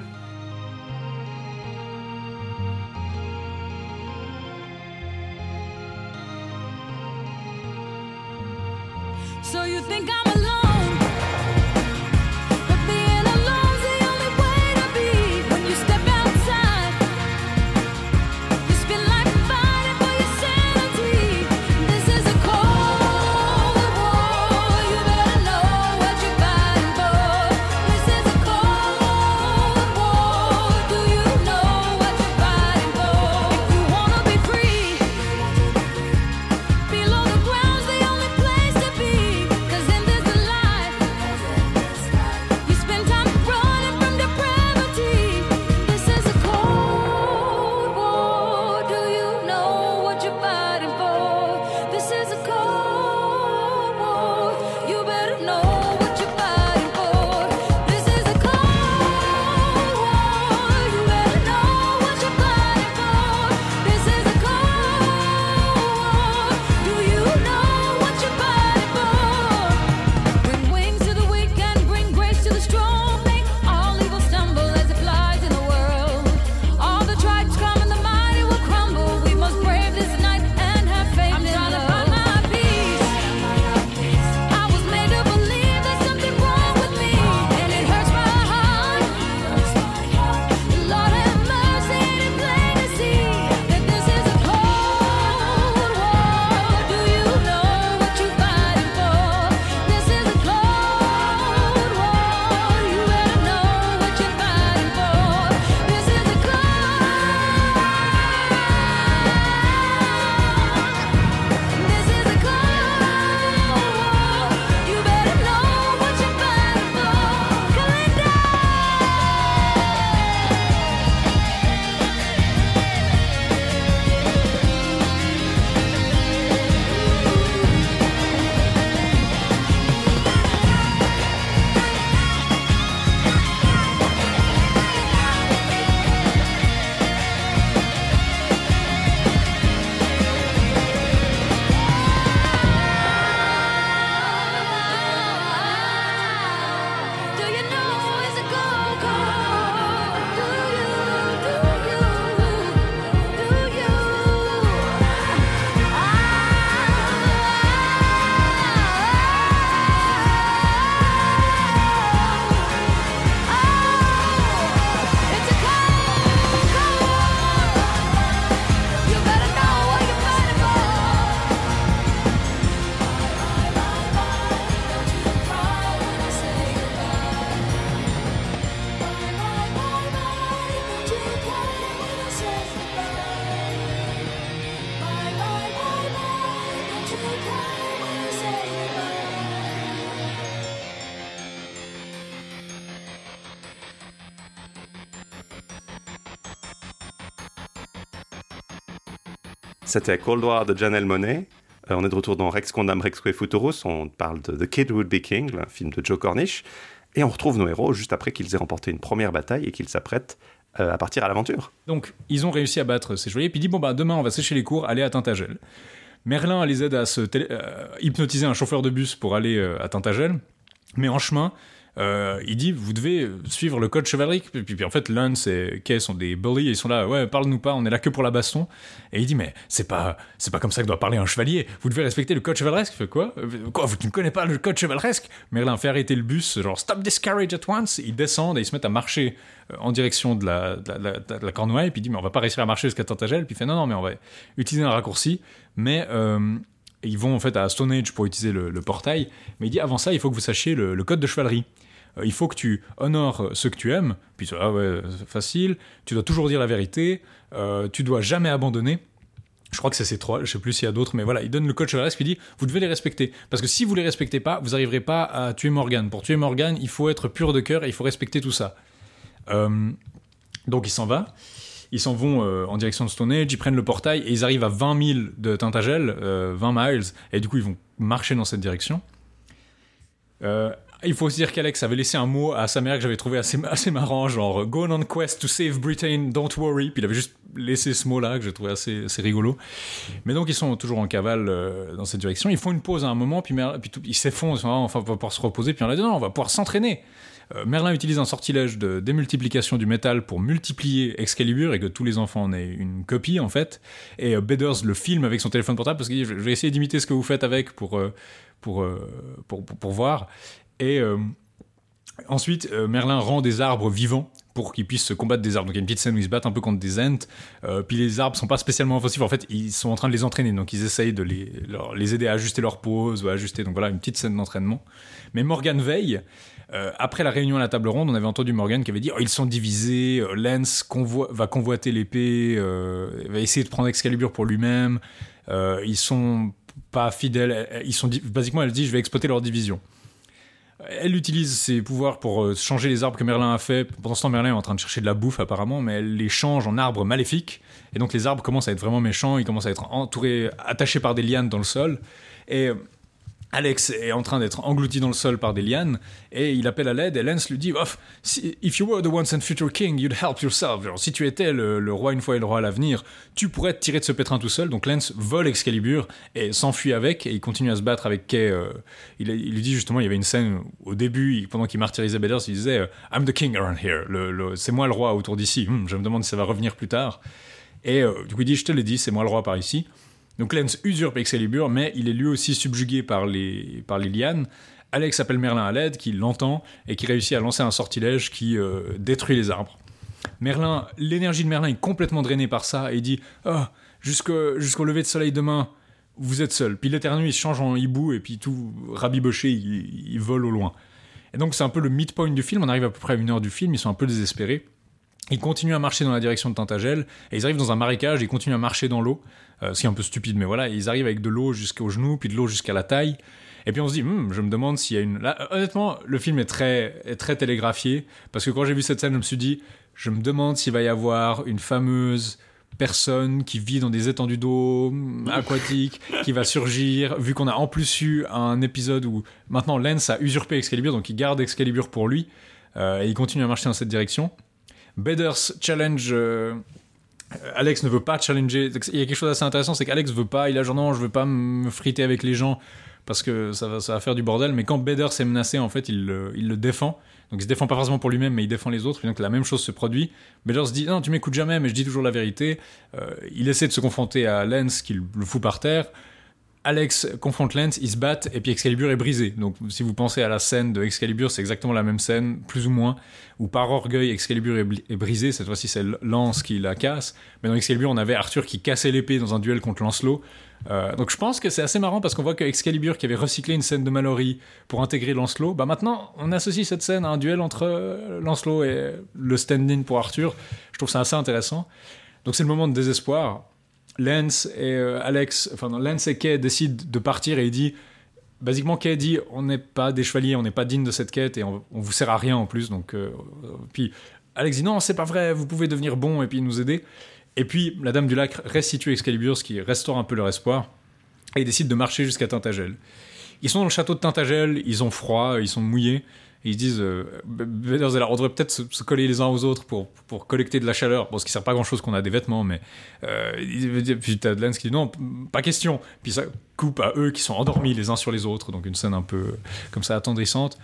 Speaker 4: C'était Cold War de Janelle Monet. Euh, on est de retour dans Rex Condam Rexque Futurus. On parle de The Kid Would Be King, un film de Joe Cornish. Et on retrouve nos héros juste après qu'ils aient remporté une première bataille et qu'ils s'apprêtent euh, à partir à l'aventure.
Speaker 2: Donc, ils ont réussi à battre ces chevaliers, puis il dit Bon, bah, demain, on va sécher les cours, aller à Tintagel. Merlin les aide à se euh, hypnotiser un chauffeur de bus pour aller à Tintagel, mais en chemin, euh, il dit Vous devez suivre le code chevaleresque. Puis, puis, puis en fait, Lance et Kay sont des bullies, ils sont là Ouais, parle-nous pas, on est là que pour la baston. Et il dit Mais c'est pas, c'est pas comme ça que doit parler un chevalier, vous devez respecter le code chevaleresque. Fait quoi? Quoi, vous ne connaissez pas le code chevaleresque? Merlin fait arrêter le bus, genre Stop this carriage at once. Ils descendent et ils se mettent à marcher euh, en direction de la, de la, de puis il dit mais on va pas réussir à marcher jusqu'à Tintagel, puis il fait non non mais on va utiliser un raccourci, mais euh, ils vont en fait à Stone Age pour utiliser le, portail, mais il dit avant ça il faut que vous sachiez le code de chevalerie. Euh, il faut que tu honores ceux que tu aimes, puis ah facile, tu dois toujours dire la vérité, euh, tu dois jamais abandonner. Je crois que c'est ces trois, je sais plus s'il y a d'autres, mais voilà, il donne le chevaleresque, puis il dit vous devez les respecter. Parce que si vous les respectez pas, vous n'arriverez pas à tuer Morgan. Pour tuer Morgan, il faut être pur de cœur et il faut respecter tout ça. Euh, donc il s'en va. Ils s'en vont euh, en direction de Stone Age, ils prennent le portail et ils arrivent à 20 000 de Tintagel, euh, 20 miles, et du coup ils vont marcher dans cette direction. Il faut aussi dire qu'Alex avait laissé un mot à sa mère que j'avais trouvé assez, assez marrant, genre Go on quest to save Britain, don't worry. Puis il avait juste laissé ce mot-là que j'ai trouvé assez, assez rigolo. Mais donc ils sont toujours en cavale euh, dans cette direction. Ils font une pause à un moment, puis, Mer- puis ils s'effondrent, enfin on va pouvoir se reposer. Puis on a dit non, on va pouvoir s'entraîner. Euh, Merlin utilise un sortilège de démultiplication du métal pour multiplier Excalibur et que tous les enfants en aient une copie en fait. Et euh, Beders le filme avec son téléphone portable parce qu'il dit je vais essayer d'imiter ce que vous faites avec pour, euh, pour, pour voir. Et euh, ensuite, euh, Merlin rend des arbres vivants pour qu'ils puissent se combattre des arbres. Donc il y a une petite scène où ils se battent un peu contre des ents. Euh, puis les arbres sont pas spécialement offensifs. En fait, ils sont en train de les entraîner. Donc ils essayent de les, aider à ajuster leur pose ou à ajuster. Donc voilà, une petite scène d'entraînement. Mais Morgan veille. Après la réunion à la table ronde, on avait entendu Morgan qui avait dit oh, ils sont divisés. Lance va convoiter l'épée, va essayer de prendre Excalibur pour lui-même. Ils sont pas fidèles. Ils sont basiquement, elle dit je vais exploiter leur division. Elle utilise ses pouvoirs pour euh, changer les arbres que Merlin a fait. Pendant ce temps, Merlin est en train de chercher de la bouffe apparemment, mais elle les change en arbres maléfiques. Et donc les arbres commencent à être vraiment méchants, ils commencent à être entourés, attachés par des lianes dans le sol. Et euh, Alex est en train d'être englouti dans le sol par des lianes, et il appelle à l'aide, et Lance lui dit si- If you were the once and future king, you'd help yourself. Si tu étais le, roi une fois et le roi à l'avenir, tu pourrais te tirer de ce pétrin tout seul. Donc Lance vole Excalibur et s'enfuit avec, et il continue à se battre avec Kay. euh, il, lui dit justement, il y avait une scène au début, pendant qu'il martyrisait Beders, il disait euh, I'm the king around here. C'est moi le roi autour d'ici. Hmm, je me demande si ça va revenir plus tard. Et euh, du coup, il dit Je te l'ai dit, c'est moi le roi par ici. Donc Lance usurpe Excalibur, mais il est lui aussi subjugué par les, par les lianes. Alex appelle Merlin à l'aide, qui l'entend et qui réussit à lancer un sortilège qui euh, détruit les arbres. Merlin, l'énergie de Merlin est complètement drainée par ça et il dit Ah, jusqu'au lever de soleil demain, vous êtes seul. Puis l'éternel il se change en hibou et puis tout rabiboché, il, il vole au loin. Et donc c'est un peu le midpoint du film. On arrive à peu près à une heure du film, ils sont un peu désespérés. Ils continuent à marcher dans la direction de Tintagel et ils arrivent dans un marécage, ils continuent à marcher dans l'eau, euh, ce qui est un peu stupide, mais voilà, ils arrivent avec de l'eau jusqu'aux genoux, puis de l'eau jusqu'à la taille. Et puis on se dit, Hmm, je me demande s'il y a une. Là, honnêtement, le film est très, est très télégraphié, parce que quand j'ai vu cette scène, je me suis dit, je me demande s'il va y avoir une fameuse personne qui vit dans des étendues d'eau hmm, aquatiques, qui va surgir, vu qu'on a en plus eu un épisode où maintenant Lance a usurpé Excalibur, donc il garde Excalibur pour lui, euh, et il continue à marcher dans cette direction. Beders challenge. euh, Alex ne veut pas challenger. Il y a quelque chose d'assez intéressant, c'est qu'Alex veut pas. Il a genre non, je veux pas me friter avec les gens parce que ça va, ça va faire du bordel. Mais quand Beders est menacé, en fait, il le, défend. Donc il se défend pas forcément pour lui-même, mais il défend les autres. Et donc la même chose se produit. Beders dit non, tu m'écoutes jamais, mais je dis toujours la vérité. Euh, il essaie de se confronter à Lance, qui le fout par terre. Alex confronte Lance, ils se battent et puis Excalibur est brisé. Donc si vous pensez à la scène de Excalibur, c'est exactement la même scène, plus ou moins, où par orgueil Excalibur est, brisé. Cette fois-ci c'est Lance qui la casse. Mais dans Excalibur on avait Arthur qui cassait l'épée dans un duel contre Lancelot. Euh, donc je pense que c'est assez marrant parce qu'on voit que Excalibur qui avait recyclé une scène de Mallory pour intégrer Lancelot, bah maintenant on associe cette scène à un duel entre euh, Lancelot et le stand-in pour Arthur. Je trouve ça assez intéressant. Donc c'est le moment de désespoir. Lance et euh, Alex, enfin Lance et Kay décident de partir et il dit, basiquement Kay dit, on n'est pas des chevaliers, on n'est pas digne de cette quête et on, vous sert à rien en plus. Donc, euh, puis Alex dit non, c'est pas vrai, vous pouvez devenir bon et puis nous aider. Et puis, la Dame du Lac restitue Excalibur, ce qui restaure un peu leur espoir, et ils décident de marcher jusqu'à Tintagel. Ils sont dans le château de Tintagel, ils ont froid, ils sont mouillés, ils se disent, euh, on devrait peut-être se, coller les uns aux autres pour, pour collecter de la chaleur. Bon, ce qui sert pas grand chose qu'on a des vêtements, mais euh, puis t'as Lens qui dit non, pas question. Puis ça coupe à eux qui sont endormis les uns sur les autres, donc une scène un peu comme ça attendrissante.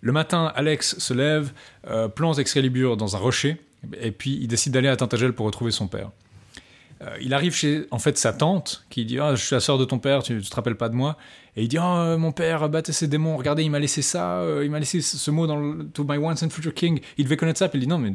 Speaker 2: Le matin, Alex se lève, euh, plante Excalibur dans un rocher, et puis il décide d'aller à Tintagel pour retrouver son père. Euh, il arrive chez en fait sa tante qui dit ah je suis la sœur de ton père tu, tu, te rappelles pas de moi. Et il dit oh, mon père battait ses démons regardez il m'a laissé ça euh, il m'a laissé ce mot dans le To My Once and Future King. Il devait connaître ça puis il dit non mais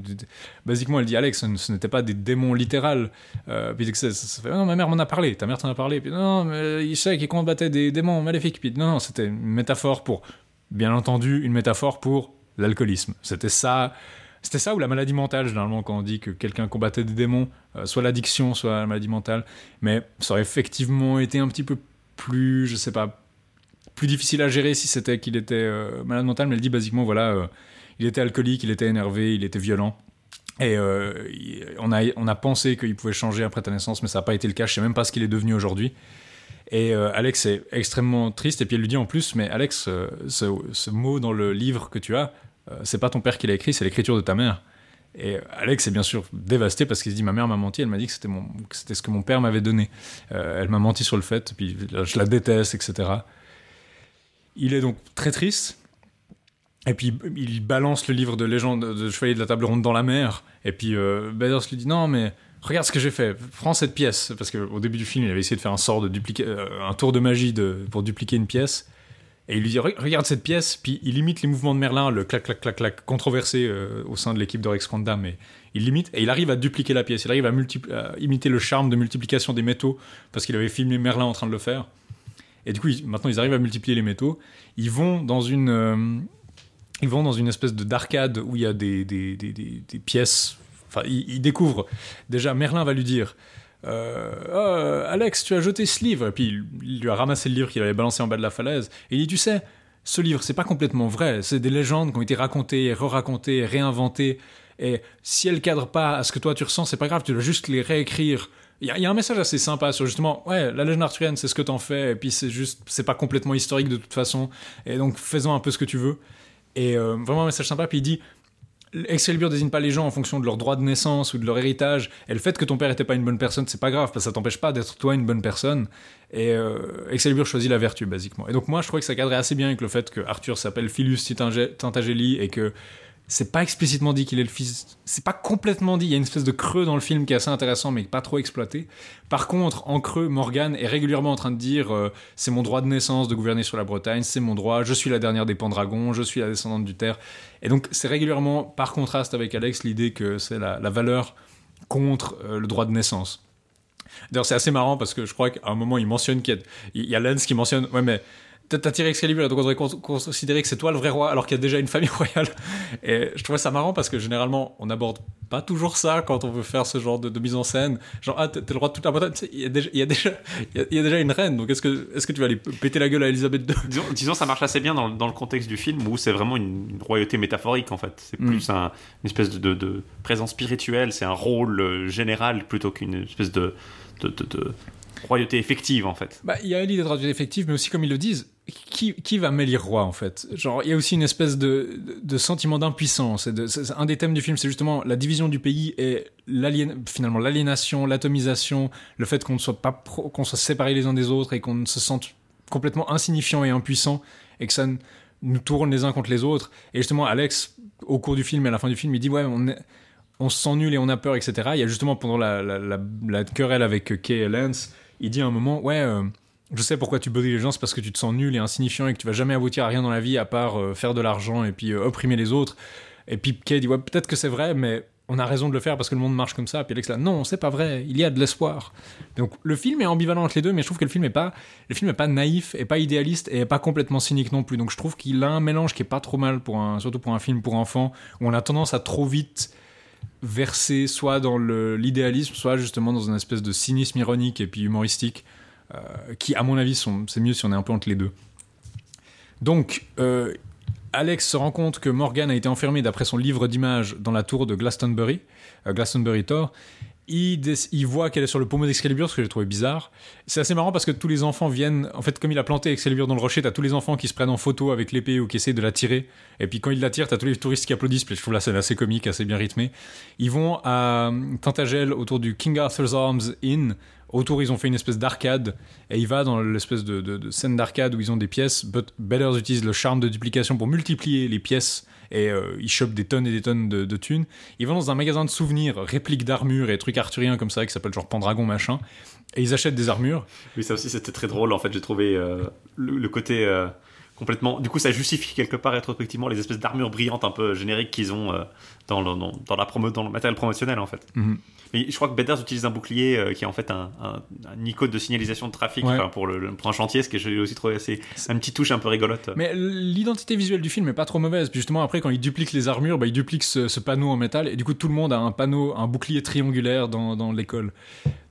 Speaker 2: basiquement elle dit Alex ce, n'était pas des démons littérales euh, puis il dit ça, ça, fait, non ma mère m'en a parlé ta mère t'en a parlé. Puis non mais il sait qu'il combattait des démons maléfiques. Puis non, non c'était une métaphore pour bien entendu une métaphore pour l'alcoolisme. C'était ça c'était ça ou la maladie mentale, généralement, quand on dit que quelqu'un combattait des démons, euh, soit l'addiction, soit la maladie mentale. Mais ça aurait effectivement été un petit peu plus, je sais pas, plus difficile à gérer si c'était qu'il était euh, malade mental. Mais elle dit basiquement, voilà, euh, il était alcoolique, il était énervé, il était violent. Et on, a, on a pensé qu'il pouvait changer après ta naissance, mais ça n'a pas été le cas. Je sais même pas ce qu'il est devenu aujourd'hui. Et Alex est extrêmement triste. Et puis elle lui dit en plus, mais Alex, ce, mot dans le livre que tu as, c'est pas ton père qui l'a écrit, c'est l'écriture de ta mère. Et Alex est bien sûr dévasté parce qu'il se dit ma mère m'a menti, elle m'a dit que c'était mon, c'était ce que mon père m'avait donné. Euh, elle m'a menti sur le fait, puis je la déteste, etc. Il est donc très triste. Et puis il balance le livre de légende de Chevalier de la Table Ronde dans la mer. Et puis euh, lui dit non mais regarde ce que j'ai fait, prends cette pièce parce qu'au début du film il avait essayé de faire un sort de dupliquer, euh, un tour de magie de, pour dupliquer une pièce. Et il lui dit regarde cette pièce, puis il imite les mouvements de Merlin, le clac clac clac clac controversé euh, au sein de l'équipe de Rex Kwanda, mais il limite et il arrive à dupliquer la pièce, il arrive à, imiter le charme de multiplication des métaux parce qu'il avait filmé Merlin en train de le faire. Et du coup, maintenant ils arrivent à multiplier les métaux. Ils vont dans une euh, ils vont dans une espèce de d'arcade où il y a des, des, des, des pièces. Enfin, ils, découvrent déjà Merlin va lui dire euh, oh, Alex, tu as jeté ce livre. Et puis il, lui a ramassé le livre qu'il avait balancé en bas de la falaise. Et il dit Tu sais, ce livre, c'est pas complètement vrai. C'est des légendes qui ont été racontées, re-racontées, réinventées. Et si elles cadrent pas à ce que toi tu ressens, c'est pas grave, tu dois juste les réécrire. Il y, y, a un message assez sympa sur justement, ouais, la légende arthurienne, c'est ce que t'en fais, et puis c'est juste, c'est pas complètement historique de toute façon, et donc faisons un peu ce que tu veux. Et euh, vraiment un message sympa, puis il dit, Excalibur désigne pas les gens en fonction de leur droit de naissance ou de leur héritage. Et le fait que ton père était pas une bonne personne, c'est pas grave, parce que ça t'empêche pas d'être toi une bonne personne. Et euh, Excalibur choisit la vertu, basiquement. Et donc moi, je trouvais que ça cadrait assez bien avec le fait que Arthur s'appelle Philus Tintageli et que c'est pas explicitement dit qu'il est le fils. C'est pas complètement dit. Il y a une espèce de creux dans le film qui est assez intéressant, mais pas trop exploité. Par contre, en creux, Morgan est régulièrement en train de dire euh, c'est mon droit de naissance de gouverner sur la Bretagne, c'est mon droit, je suis la dernière des Pendragons, je suis la descendante du Terre. Et donc, c'est régulièrement, par contraste avec Alex, l'idée que c'est la, valeur contre euh, le droit de naissance. D'ailleurs, c'est assez marrant parce que je crois qu'à un moment, il mentionne qu'il y, y, a Lens qui mentionne ouais, mais t'as tiré Excalibur, donc on devrait considérer que c'est toi le vrai roi, alors qu'il y a déjà une famille royale. Et je trouvais ça marrant parce que généralement, on n'aborde pas toujours ça quand on veut faire ce genre de, de mise en scène. Genre, ah, t'as le roi de toute la Bretagne, il y, a déjà, y, a déjà, il y a déjà une reine, donc est-ce que, est-ce que tu vas aller péter la gueule à Elisabeth II
Speaker 3: disons, disons, ça marche assez bien dans, dans, le contexte du film où c'est vraiment une, une, royauté métaphorique en fait. C'est plus mm. un, une espèce de, de, de, présence spirituelle, c'est un rôle euh, général plutôt qu'une espèce de, de royauté effective en fait.
Speaker 2: Bah, il y a l'idée de royauté effective, mais aussi comme ils le disent, qui, qui va m'élire roi en fait? Genre, il y a aussi une espèce de, de, sentiment d'impuissance. Un des thèmes du film, c'est justement la division du pays et finalement l'aliénation, l'atomisation, le fait qu'on ne soit pas qu'on soit séparés les uns des autres et qu'on se sente complètement insignifiant et impuissant et que ça nous tourne les uns contre les autres. Et justement, Alex, au cours du film et à la fin du film, il dit ouais, on on se sent nul et on a peur, etc. Il y a justement pendant la, la querelle avec Kay et Lance, il dit à un moment, ouais, euh, je sais pourquoi tu brilles les gens, c'est parce que tu te sens nul et insignifiant et que tu vas jamais aboutir à rien dans la vie à part euh, faire de l'argent et puis euh, opprimer les autres. Et puis Kay dit, ouais, peut-être que c'est vrai, mais on a raison de le faire parce que le monde marche comme ça. Puis Alex là, non, c'est pas vrai, il y a de l'espoir. Donc le film est ambivalent entre les deux, mais je trouve que le film est pas, le film est pas naïf, et pas idéaliste, et pas complètement cynique non plus. Donc je trouve qu'il a un mélange qui est pas trop mal pour un, surtout pour un film pour enfants, où on a tendance à trop vite verser soit dans l'idéalisme, soit justement dans une espèce de cynisme ironique et puis humoristique, euh, qui, à mon avis, c'est mieux si on est un peu entre les deux. Donc, euh, Alex se rend compte que Morgan a été enfermé d'après son livre d'images dans la tour de Glastonbury, euh, Glastonbury Tor, il, voit qu'elle est sur le pommeau d'Excalibur, ce que j'ai trouvé bizarre. C'est assez marrant parce que tous les enfants viennent. En fait, comme il a planté Excalibur dans le rocher, t'as tous les enfants qui se prennent en photo avec l'épée ou qui essaient de la tirer. Et puis quand il la tire, t'as tous les touristes qui applaudissent. Puis je trouve la scène assez comique, assez bien rythmée. Ils vont à euh, Tintagel autour du King Arthur's Arms Inn. Autour, ils ont fait une espèce d'arcade. Et il va dans l'espèce de, scène d'arcade où ils ont des pièces. But Betters utilise le charme de duplication pour multiplier les pièces. Et euh, il chope des tonnes et des tonnes de, thunes. Ils vont dans un magasin de souvenirs, répliques d'armures et trucs arthuriens comme ça, qui s'appelle genre Pendragon machin. Et ils achètent des armures.
Speaker 3: Oui, ça aussi c'était très drôle en fait. J'ai trouvé euh, le, le côté euh, complètement. Du coup, ça justifie quelque part rétrospectivement les espèces d'armures brillantes un peu génériques qu'ils ont euh, dans, le, dans, dans la promo, dans le matériel promotionnel en fait.
Speaker 2: Mhm.
Speaker 3: Mais je crois que Bedders utilise un bouclier euh, qui est en fait un, un, un icône de signalisation de trafic
Speaker 2: Ouais.
Speaker 3: pour, le, le- pour un chantier, ce que j'ai aussi trouvé assez. une petite touche un peu rigolote.
Speaker 2: Mais l'identité visuelle du film est pas trop mauvaise. Puis justement, après, quand il duplique les armures, bah, il duplique ce, ce panneau en métal. Et du coup, tout le monde a un panneau, un bouclier triangulaire dans, dans l'école.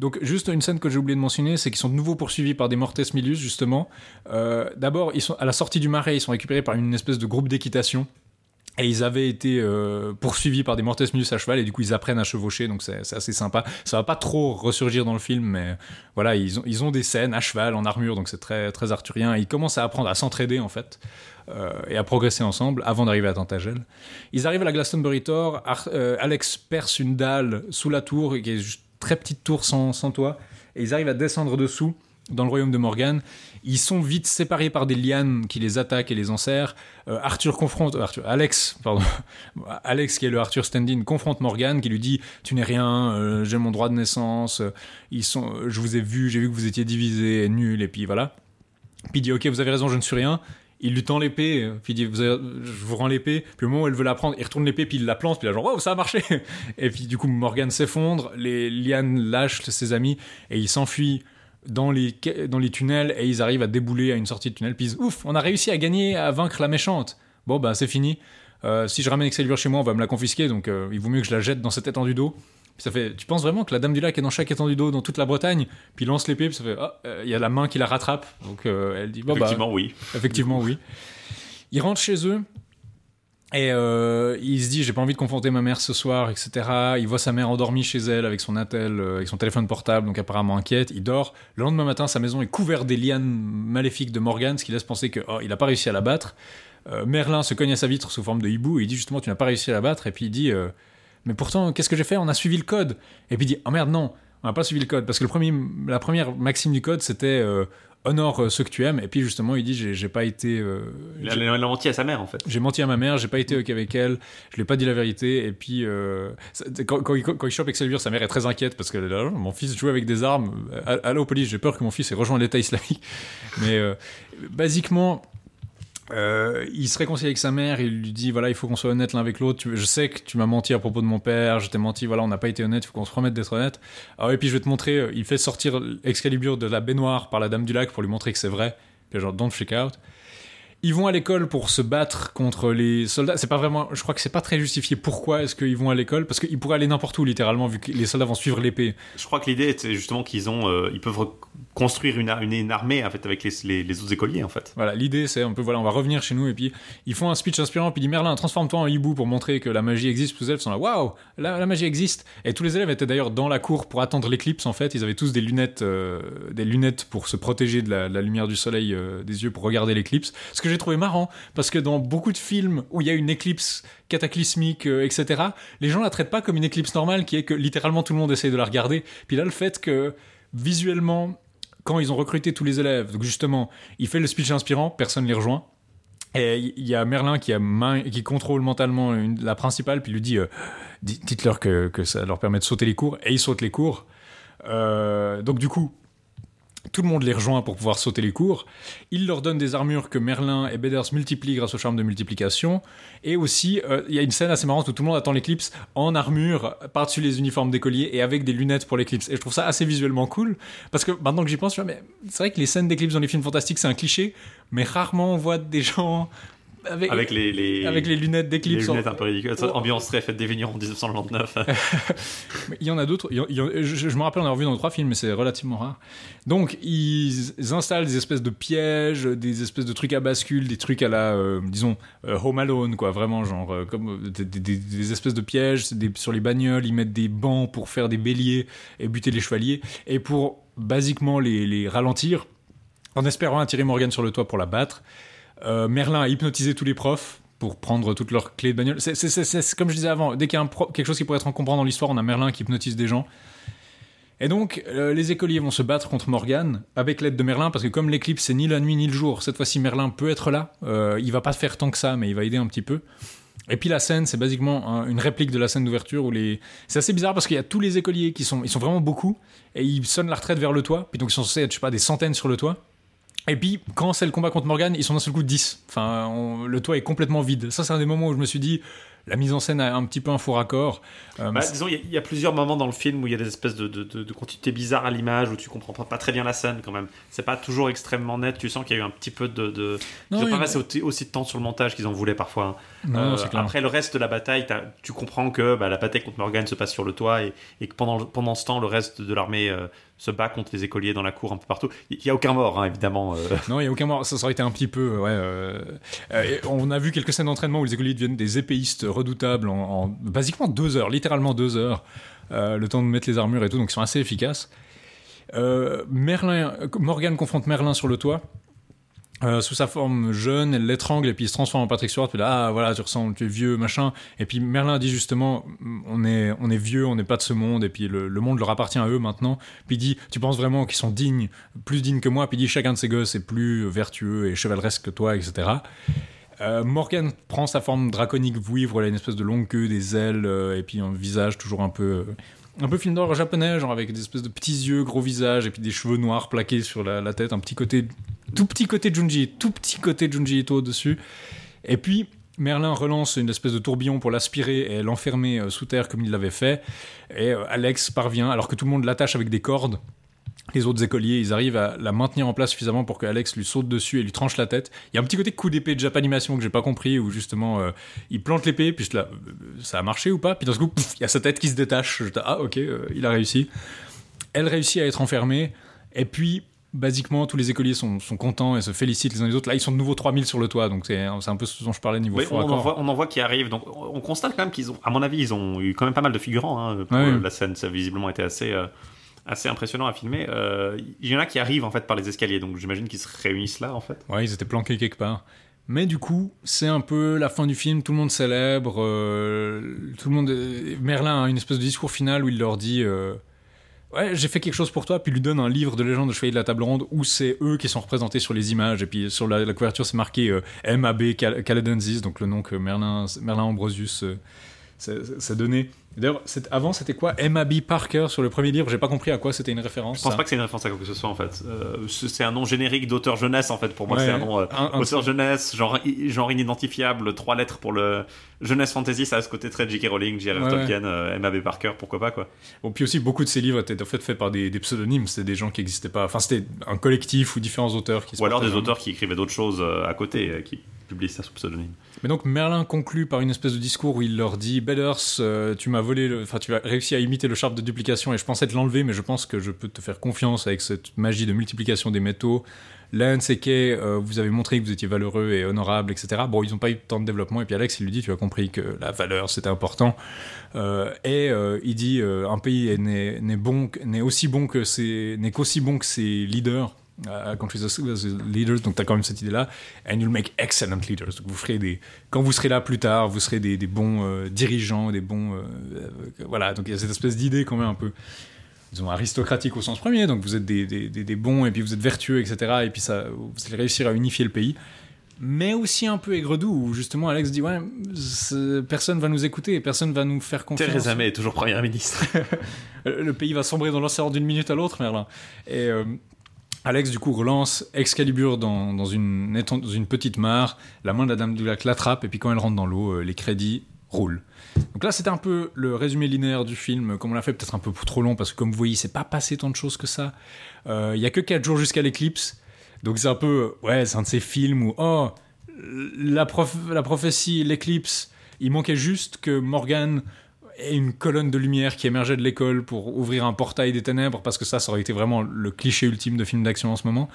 Speaker 2: Donc, juste une scène que j'ai oublié de mentionner, c'est qu'ils sont de nouveau poursuivis par des Mortes Milius, justement. Euh, D'abord, ils sont à la sortie du marais, ils sont récupérés par une espèce de groupe d'équitation. Et ils avaient été euh, poursuivis par des Mortes Milius à cheval, et du coup, ils apprennent à chevaucher, donc c'est assez sympa. Ça va pas trop ressurgir dans le film, mais voilà, ils ont, ils ont des scènes à cheval, en armure, donc c'est très, très arthurien. Ils commencent à apprendre à s'entraider, en fait, euh, et à progresser ensemble avant d'arriver à Tintagel. Ils arrivent à la Glastonbury Tor, euh, Alex perce une dalle sous la tour, qui est juste très petite tour sans, sans toit, et ils arrivent à descendre dessous dans le royaume de Morgan. Ils sont vite séparés par des lianes qui les attaquent et les enserrent. Euh, Arthur confronte Arthur, Alex, pardon, Alex qui est le Arthur Standing confronte Morgan qui lui dit tu n'es rien, euh, j'ai mon droit de naissance, euh, ils sont, euh, je vous ai vu, j'ai vu que vous étiez divisés, nul et puis voilà. Puis il dit ok vous avez raison, je ne suis rien. Il lui tend l'épée, euh, puis il dit je vous rends l'épée. Puis au moment où elle veut la prendre, il retourne l'épée, puis il la plante, puis là genre oh ça a marché. Et puis du coup Morgan s'effondre, les lianes lâchent ses amis et il s'enfuit dans les, ca- dans les tunnels et ils arrivent à débouler à une sortie de tunnel. Puis ils disent, ouf, on a réussi à gagner, à vaincre la méchante. Bon, bah c'est fini. Euh, si je ramène Excalibur chez moi, on va me la confisquer, donc euh, il vaut mieux que je la jette dans cette étendue d'eau. Puis ça fait, tu penses vraiment que la Dame du Lac est dans chaque étendue d'eau dans toute la Bretagne? Puis il lance l'épée, puis ça fait, ah, euh, il y a la main qui la rattrape. Donc euh, elle dit, bon, bah,
Speaker 3: Effectivement, oui.
Speaker 2: Effectivement, oui. Ils rentrent chez eux et euh, il se dit j'ai pas envie de confronter ma mère ce soir, etc. Il voit sa mère endormie chez elle avec son attel, euh, avec son téléphone portable, donc apparemment inquiète. Il dort. Le lendemain matin, sa maison est couverte des lianes maléfiques de Morgan, ce qui laisse penser que oh, il a pas réussi à la battre. Euh, Merlin se cogne à sa vitre sous forme de hibou et il dit justement tu n'as pas réussi à la battre. Et puis il dit mais pourtant qu'est-ce que j'ai fait? On a suivi le code. Et puis il dit oh merde non, on n'a pas suivi le code parce que le premier, la première maxime du code c'était honore euh, ceux que tu aimes. Et puis justement il dit j'ai pas été euh,
Speaker 3: Il a, il a menti à sa mère en fait.
Speaker 2: j'ai menti à ma mère, j'ai pas été ok avec elle, je lui ai pas dit la vérité, et puis euh, ça- quand, quand il, quand il chope Excalibur, sa mère est très inquiète parce que là, mon fils joue avec des armes, Euh, allô police, j'ai peur que mon fils ait rejoint l'État islamique. Mais euh, basiquement, euh, il se réconcilie avec sa mère, il lui dit voilà, il faut qu'on soit honnête l'un avec l'autre. Je sais que tu m'as menti à propos de mon père, je t'ai menti, voilà, on n'a pas été honnête, il faut qu'on se remette d'être honnête. Ah, et puis je vais te montrer, euh, il fait sortir Excalibur de la baignoire par la Dame du Lac pour lui montrer que c'est vrai, que genre don't freak out. Ils vont à l'école pour se battre contre les soldats. C'est pas vraiment, je crois que c'est pas très justifié. Pourquoi est-ce qu'ils vont à l'école Parce qu'ils pourraient aller n'importe où littéralement, vu que les soldats vont suivre l'épée.
Speaker 3: Je crois que l'idée c'est justement qu'ils ont, euh, ils peuvent re- construire une, ar- une, une armée en fait avec les, les, les autres écoliers en fait.
Speaker 2: Voilà, l'idée c'est un peu voilà, on va revenir chez nous et puis ils font un speech inspirant puis ils disent Merlin, transforme-toi en hibou pour montrer que la magie existe. Tous les élèves sont là, waouh, la, la magie existe. Et tous les élèves étaient d'ailleurs dans la cour pour attendre l'éclipse en fait. Ils avaient tous des lunettes, euh, des lunettes pour se protéger de la, de la lumière du soleil euh, des yeux pour regarder l'éclipse. Ce que j'ai trouvé marrant parce que dans beaucoup de films où il y a une éclipse cataclysmique, euh, etc., les gens la traitent pas comme une éclipse normale qui est que littéralement tout le monde essaye de la regarder. Puis là, le fait que visuellement quand ils ont recruté tous les élèves, donc justement, il fait le speech inspirant, personne ne les rejoint. Et il y a Merlin qui, a main, qui contrôle mentalement la principale, puis lui dit euh, Dites- Dites-leur que, que ça leur permet de sauter les cours. Et ils sautent les cours. Euh, donc, du coup, tout le monde les rejoint pour pouvoir sauter les cours. Il leur donne des armures que Merlin et Beders multiplient grâce au charme de multiplication. Et aussi, euh, il y a une scène assez marrante où tout le monde attend l'éclipse en armure, par-dessus les uniformes d'écoliers et avec des lunettes pour l'éclipse. Et je trouve ça assez visuellement cool. Parce que maintenant que j'y pense, je mais c'est vrai que les scènes d'éclipse dans les films fantastiques, c'est un cliché. Mais rarement on voit des gens avec,
Speaker 3: Avec les, les,
Speaker 2: avec les lunettes
Speaker 3: les
Speaker 2: d'éclipse.
Speaker 3: lunettes un peu ridicules.
Speaker 2: Oh.
Speaker 3: Ambiance très fête des en 1999.
Speaker 2: Mais Il y en a d'autres. je, je me rappelle en avoir vu dans trois films, mais c'est relativement rare. Donc, ils, installent des espèces de pièges, des espèces de trucs à bascule, des trucs à la, euh, disons, euh, Home Alone, quoi. Vraiment, genre, euh, comme des, des- des- des espèces de pièges des- sur les bagnoles. Ils mettent des bancs pour faire des béliers et buter les chevaliers. Et pour, basiquement, les, les ralentir, en espérant attirer Morgan sur le toit pour la battre. Euh, Merlin a hypnotisé tous les profs pour prendre toutes leurs clés de bagnole. C'est- comme je disais avant, dès qu'il y a quelque chose qui pourrait être encombrant dans l'histoire, on a Merlin qui hypnotise des gens. Et donc, euh, les écoliers vont se battre contre Morgan avec l'aide de Merlin, parce que comme l'éclipse, c'est ni la nuit ni le jour, cette fois-ci Merlin peut être là. Euh, il va pas faire tant que ça, mais il va aider un petit peu. Et puis la scène, c'est basiquement un- une réplique de la scène d'ouverture où les. C'est assez bizarre parce qu'il y a tous les écoliers qui sont, ils sont vraiment beaucoup et ils sonnent la retraite vers le toit. Puis donc ils sont censés être, je sais pas, des centaines sur le toit. Et puis, quand c'est le combat contre Morgan, ils sont d'un seul coup 10. Enfin, le toit est complètement vide. Ça, c'est un des moments où je me suis dit, la mise en scène a un petit peu un faux raccord. Euh,
Speaker 3: Bah, disons, il y, a- il y a plusieurs moments dans le film où il y a des espèces de, de, de, de continuité bizarres à l'image, où tu comprends pas, pas très bien la scène quand même. C'est pas toujours extrêmement net, tu sens qu'il y a eu un petit peu de. de... Ils
Speaker 2: Non,
Speaker 3: ont
Speaker 2: il-
Speaker 3: pas passé aussi, aussi de temps sur le montage qu'ils en voulaient parfois. hein.
Speaker 2: Non,
Speaker 3: Euh,
Speaker 2: non,
Speaker 3: après le reste de la bataille, tu comprends que bah, la bataille contre Morgan se passe sur le toit et, et que pendant, pendant ce temps, le reste de l'armée euh, se bat contre les écoliers dans la cour un peu partout. Il y a aucun mort, hein, évidemment. euh.
Speaker 2: Non, il n'y a aucun mort. Ça, ça aurait été un petit peu. Ouais, euh, euh, on a vu quelques scènes d'entraînement où les écoliers deviennent des épéistes redoutables en, en basiquement deux heures, littéralement deux heures, euh, le temps de mettre les armures et tout, donc ils sont assez efficaces. Euh, Merlin, Morgan confronte Merlin sur le toit. euh, sous sa forme jeune, elle l'étrangle et puis il se transforme en Patrick Stewart. Puis là, ah, voilà, tu ressembles, tu es vieux, machin. Et puis Merlin dit justement, on est, on est vieux, on n'est pas de ce monde, et puis le, le monde leur appartient à eux maintenant. Puis il dit, tu penses vraiment qu'ils sont dignes, plus dignes que moi? Puis il dit, chacun de ces gosses est plus vertueux et chevaleresque que toi, etc. Euh, Morgan prend sa forme draconique vouivre, elle a une espèce de longue queue, des ailes, euh, et puis un visage toujours un peu, euh, un peu film d'horreur japonais, genre avec des espèces de petits yeux, gros visage, et puis des cheveux noirs plaqués sur la, la tête, un petit côté, tout petit côté Junji, tout petit côté Junji Ito dessus. Et puis Merlin relance une espèce de tourbillon pour l'aspirer et l'enfermer sous terre comme il l'avait fait. Et Alex parvient, alors que tout le monde l'attache avec des cordes. Les autres écoliers, ils arrivent à la maintenir en place suffisamment pour que Alex lui saute dessus et lui tranche la tête. Il y a un petit côté coup d'épée de Japanimation que j'ai pas compris, où justement euh, il plante l'épée, puis là, euh, ça a marché ou pas Puis d'un coup, pouf, il y a sa tête qui se détache. Je dis, ah ok, euh, il a réussi. Elle réussit à être enfermée, et puis basiquement tous les écoliers sont, sont contents et se félicitent les uns les autres. Là, ils sont de nouveau 3000 sur le toit, donc c'est un peu ce dont je parlais niveau
Speaker 3: Oui, on, en voit, on en voit qui arrivent. Donc, on on constate quand même qu'ils ont, à mon avis, ils ont eu quand même pas mal de figurants hein, pour
Speaker 2: ouais.
Speaker 3: la scène. Ça a visiblement été assez, euh, assez impressionnant à filmer. Euh, Il y en a qui arrivent en fait par les escaliers, donc j'imagine qu'ils se réunissent là en fait.
Speaker 2: Ouais, ils étaient planqués quelque part. Mais du coup, c'est un peu la fin du film, tout le monde célèbre, euh, tout le monde... Merlin a une espèce de discours final où il leur dit... euh, Ouais, j'ai fait quelque chose pour toi, puis lui donne un livre de légende de Chevalier de la Table Ronde où c'est eux qui sont représentés sur les images, et puis sur la, couverture c'est marqué euh, MAB Cal- Caladensis, donc le nom que Merlin, Merlin Ambrosius euh, s'est donné. D'ailleurs, avant c'était quoi MAB Parker sur le premier livre, j'ai pas compris à quoi c'était une référence.
Speaker 3: Je pense
Speaker 2: ça.
Speaker 3: pas que c'est une référence à quoi que ce soit en fait. Euh, c'est un nom générique d'auteur jeunesse en fait. Pour moi,
Speaker 2: Ouais,
Speaker 3: c'est un nom euh,
Speaker 2: un- un
Speaker 3: auteur jeunesse, genre, genre inidentifiable, trois lettres pour le jeunesse fantasy. Ça a ce côté très J.K. Rowling, J.R.R.
Speaker 2: Ouais,
Speaker 3: Tolkien, euh, M.A.B. Parker, pourquoi pas quoi.
Speaker 2: Bon, puis aussi, beaucoup de ces livres étaient en fait faits par des, des pseudonymes, c'était des gens qui n'existaient pas. Enfin, c'était un collectif ou différents auteurs qui se
Speaker 3: Ou alors des auteurs qui écrivaient d'autres choses à côté, qui publient ça sous pseudonyme.
Speaker 2: Mais donc, Merlin conclut par une espèce de discours où il leur dit Bellers, euh, tu m'as volé, enfin, tu as réussi à imiter le charpe de duplication et je pensais te l'enlever, mais je pense que je peux te faire confiance avec cette magie de multiplication des métaux. Lance et Kay, vous avez montré que vous étiez valeureux et honorable, etc. Bon, ils n'ont pas eu tant de développement. Et puis Alex, il lui dit, tu as compris que la valeur, c'était important. Euh, et euh, il dit, un pays n'est aussi bon que ses leaders. Uh, countries as leaders, donc tu as quand même cette idée-là. And you'll make excellent leaders. Donc vous ferez des, quand vous serez là plus tard, vous serez des, des bons euh, dirigeants, des bons, euh, euh, voilà. Donc il y a cette espèce d'idée quand même un peu disons, aristocratique au sens premier, donc vous êtes des, des, des- bons et puis vous êtes vertueux, etc. Et puis ça, vous allez réussir à unifier le pays. Mais aussi un peu aigre-doux, où justement Alex dit Ouais, personne va nous écouter et personne va nous faire confiance.
Speaker 3: Theresa May est toujours première ministre.
Speaker 2: Le pays va sombrer dans l'océan d'une minute à l'autre, Merlin. Et Alex, du coup, relance Excalibur dans, une, petite mare. La main de la Dame du l'attrape, et puis quand elle rentre dans l'eau, euh, les crédits roulent. Donc là, c'était un peu le résumé linéaire du film, comme on l'a fait, peut-être un peu trop long, parce que comme vous voyez, c'est pas passé tant de choses que ça. Euh, Il y a que 4 jours jusqu'à l'éclipse. Donc c'est un peu, ouais, c'est un de ces films où, oh, la, la prophétie, l'éclipse, il manquait juste que Morgan ait une colonne de lumière qui émergeait de l'école pour ouvrir un portail des ténèbres, parce que ça, ça aurait été vraiment le cliché ultime de film d'action en ce moment.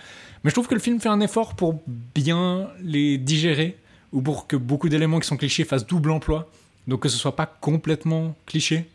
Speaker 2: Mais je trouve que le film fait un effort pour bien les digérer, ou pour que beaucoup d'éléments qui sont clichés fassent double emploi, donc que ce soit pas complètement cliché.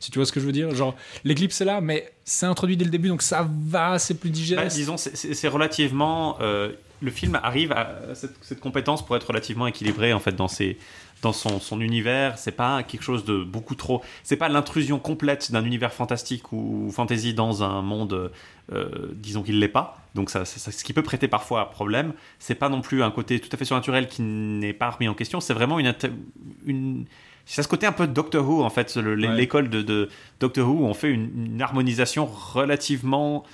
Speaker 2: Si tu vois ce que je veux dire, genre l'éclipse est là, mais c'est introduit dès le début, donc ça va, c'est plus
Speaker 3: Bah,
Speaker 2: digeste.
Speaker 3: disons, c'est relativement. euh, le film arrive à cette, cette compétence pour être relativement équilibré en fait dans ses dans son, son univers. C'est pas quelque chose de beaucoup trop. C'est pas l'intrusion complète d'un univers fantastique ou fantasy dans un monde, euh, disons qu'il l'est pas. Donc ça, ça- ce qui peut prêter parfois à problème. C'est pas non plus un côté tout à fait surnaturel qui n'est pas remis en question. C'est vraiment une une c'est ce côté un peu Doctor Who en fait,
Speaker 2: Ouais.
Speaker 3: l'école de, de Doctor Who où on fait une, une harmonisation relativement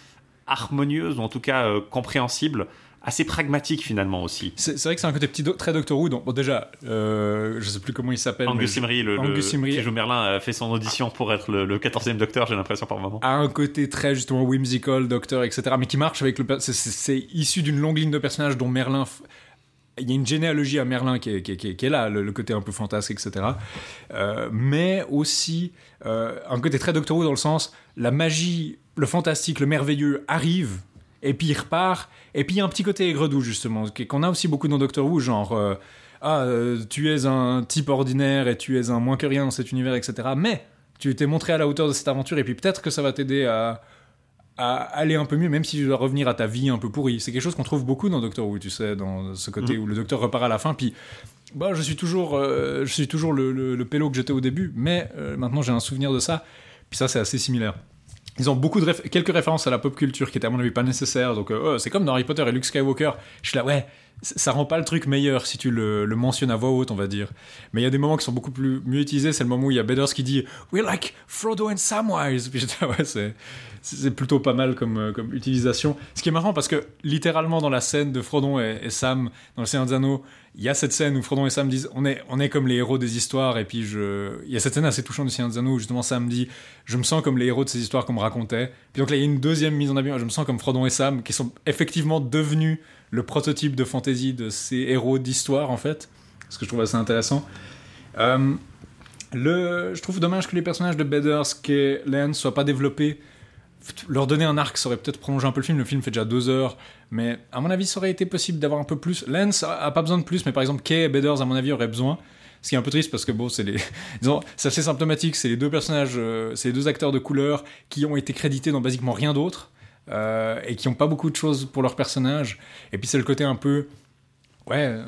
Speaker 3: harmonieuse ou en tout cas euh, compréhensible, assez pragmatique finalement aussi.
Speaker 2: C'est vrai que c'est un côté petit do- très Doctor Who. Donc, bon, déjà, euh, je sais plus comment il s'appelle.
Speaker 3: Angus Imrie, le, le-
Speaker 2: Angus Imrie.
Speaker 3: joue Merlin, a fait son audition pour être le, le 14e Docteur, j'ai l'impression par moment.
Speaker 2: a un côté très justement whimsical, Docteur, etc. Mais qui marche avec le. c'est- issu d'une longue ligne de personnages dont Merlin. f- Il y a une généalogie à Merlin qui est, qui est- qui est- qui est là, le, le côté un peu fantasque, etc. Euh, mais aussi euh, un côté très Doctor Who dans le sens la magie, le fantastique, le merveilleux arrive et puis il repart. Et puis il y a un petit côté aigre-doux justement qu'on a aussi beaucoup dans Doctor Who, genre. euh, ah, euh, tu es un type ordinaire et tu es un moins que rien dans cet univers, etc. Mais tu t'es montré à la hauteur de cette aventure et puis peut-être que ça va t'aider à, à aller un peu mieux, même si tu dois revenir à ta vie un peu pourrie. C'est quelque chose qu'on trouve beaucoup dans Doctor Who, tu sais, dans ce côté
Speaker 3: Mhm.
Speaker 2: où le docteur repart à la fin, puis bah, je suis toujours, euh, je suis toujours le, le, le pélo que j'étais au début, mais maintenant j'ai un souvenir de ça, puis ça c'est assez similaire. Ils ont beaucoup de quelques références à la pop culture qui étaient à mon avis pas nécessaires, donc euh, c'est comme dans Harry Potter et Luke Skywalker. Je suis là, ouais, ça rend pas le truc meilleur si tu le, mentionnes à voix haute, on va dire. Mais il y a des moments qui sont beaucoup plus mieux utilisés. C'est le moment où il y a Beders qui dit We like Frodo and Samwise. C'est, plutôt pas mal comme, euh, comme utilisation. Ce qui est marrant parce que littéralement dans la scène de Frodon et, et Sam dans le Seigneur des Anneaux, il y a cette scène où Frodon et Sam disent on est, on est comme les héros des histoires. Et puis je... il y a cette scène assez touchante du Seigneur des où justement Sam dit je me sens comme les héros de ces histoires qu'on me racontait. Puis donc là il y a une deuxième mise en abîme. Je me sens comme Frodon et Sam qui sont effectivement devenus le prototype de fantasy de ces héros d'histoire en fait. Ce que je trouve assez intéressant. Euh, le, je trouve dommage que les personnages de Bedders et Lance soient pas développés. Leur donner un arc, ça aurait peut-être prolongé un peu le film. Le film fait déjà deux heures, mais à mon avis, ça aurait été possible d'avoir un peu plus. Lance a, pas besoin de plus, mais par exemple, Kay et Bedders, à mon avis, auraient besoin. Ce qui est un peu triste parce que bon, c'est les, c'est assez symptomatique. C'est les deux personnages, euh, c'est les deux acteurs de couleur qui ont été crédités dans basiquement rien d'autre euh, et qui ont pas beaucoup de choses pour leur personnage. Et puis c'est le côté un peu Ouais,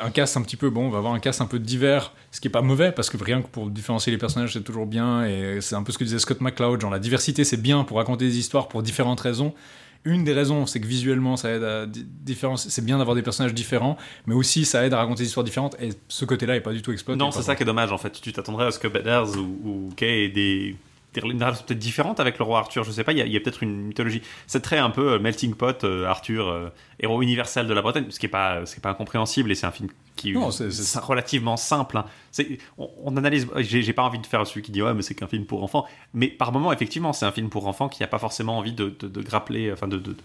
Speaker 2: un cast un petit peu bon, on va avoir un cast un peu divers, ce qui est pas mauvais parce que rien que pour différencier les personnages c'est toujours bien et c'est un peu ce que disait Scott McCloud, genre la diversité c'est bien pour raconter des histoires pour différentes raisons. Une des raisons c'est que visuellement ça aide à di- différencier, c'est bien d'avoir des personnages différents, mais aussi ça aide à raconter des histoires différentes et ce côté-là est pas du tout exploité.
Speaker 3: Non, c'est ça qui est dommage en fait. Tu t'attendrais à ce que ou, ou Kay aient des, des une relation peut-être différente avec le roi Arthur. Je sais pas, il y a, peut-être une mythologie. C'est très un peu euh, melting pot, euh, Arthur, euh, héros universel de la Bretagne, ce qui est pas, ce qui est pas incompréhensible et c'est un film qui
Speaker 2: Non, c'est
Speaker 3: relativement simple. hein. On, on analyse. J'ai pas envie de faire celui qui dit ouais, mais c'est qu'un film pour enfants. Mais par moment, effectivement, c'est un film pour enfants qui a pas forcément envie de, de, de grappler, enfin de, de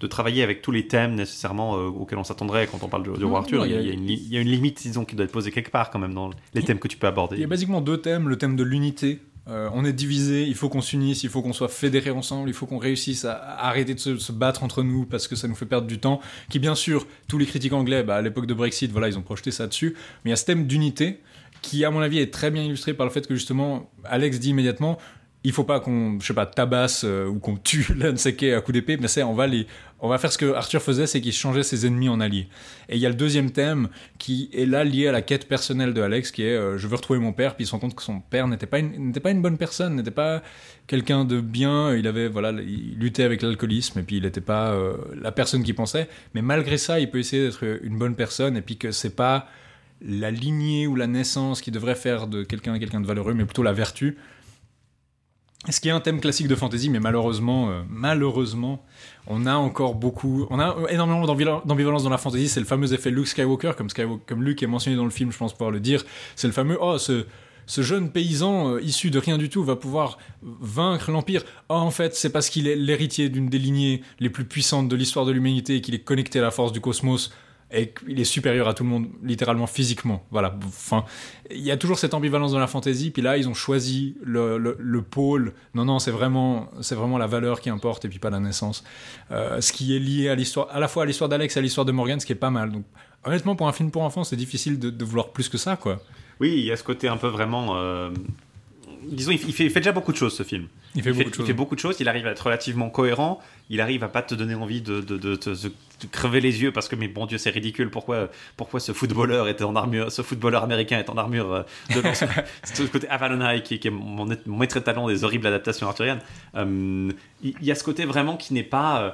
Speaker 3: de travailler avec tous les thèmes nécessairement euh, auxquels on s'attendrait quand on parle du, roi Arthur. il, y
Speaker 2: y a
Speaker 3: une limite, disons, qui doit être posée quelque part quand même dans les thèmes que tu peux aborder.
Speaker 2: Il y a basiquement deux thèmes. Le thème de l'unité. Euh, on est divisé, il faut qu'on s'unisse, il faut qu'on soit fédérés ensemble, il faut qu'on réussisse à, arrêter de se, se battre entre nous parce que ça nous fait perdre du temps. Qui, bien sûr, tous les critiques anglais, bah, à l'époque de Brexit, voilà, ils ont projeté ça dessus. Mais il y a ce thème d'unité qui, à mon avis, est très bien illustré par le fait que justement, Alex dit immédiatement il faut pas qu'on, je sais pas, tabasse euh, ou qu'on tue l'Unseke à coup d'épée, mais c'est, on va les, on va faire ce que Arthur faisait, c'est qu'il changeait ses ennemis en alliés. Et il y a le deuxième thème qui est là lié à la quête personnelle de Alex, qui est euh, je veux retrouver mon père, puis il se rend compte que son père n'était pas une, n'était pas une bonne personne, n'était pas quelqu'un de bien, il avait voilà, il luttait avec l'alcoolisme et puis il n'était pas euh, la personne qu'il pensait, mais malgré ça, il peut essayer d'être une bonne personne et puis que c'est pas la lignée ou la naissance qui devrait faire de quelqu'un quelqu'un de valeureux, mais plutôt la vertu. Ce qui est un thème classique de fantasy, mais malheureusement, euh, malheureusement, on a encore beaucoup, on a énormément d'ambival- d'ambivalence dans la fantasy. C'est le fameux effet Luke Skywalker, comme, Skywalker, comme Luke est mentionné dans le film, je pense pouvoir le dire. C'est le fameux oh ce ce jeune paysan euh, issu de rien du tout va pouvoir vaincre l'empire. Oh, en fait, c'est parce qu'il est l'héritier d'une des lignées les plus puissantes de l'histoire de l'humanité et qu'il est connecté à la force du cosmos. Et qu'il est supérieur à tout le monde, littéralement physiquement. Voilà. Enfin, il y a toujours cette ambivalence dans la fantasy. Puis là, ils ont choisi le, le, pôle. Non, non, c'est vraiment, c'est vraiment la valeur qui importe et puis pas la naissance. Euh, ce qui est lié à l'histoire, à la fois à l'histoire d'Alex et à l'histoire de Morgan, ce qui est pas mal. Donc, honnêtement, pour un film pour enfants, c'est difficile de, de, vouloir plus que ça, quoi.
Speaker 3: Oui, il y a ce côté un peu vraiment. Euh, disons, il fait, il fait, déjà beaucoup de choses, ce film.
Speaker 2: Il fait, beaucoup,
Speaker 3: de
Speaker 2: choses.
Speaker 3: il fait beaucoup de choses. Il arrive à être relativement cohérent. Il arrive à pas te donner envie de, de, de, de, crever les yeux parce que, mais bon Dieu, c'est ridicule. Pourquoi, pourquoi ce footballeur était en armure, ce footballeur américain est en armure euh, de C'est ce côté Avalon qui, qui est mon, mon, maître talent des horribles adaptations arthuriennes. Euh, il, y a ce côté vraiment qui n'est pas. Euh,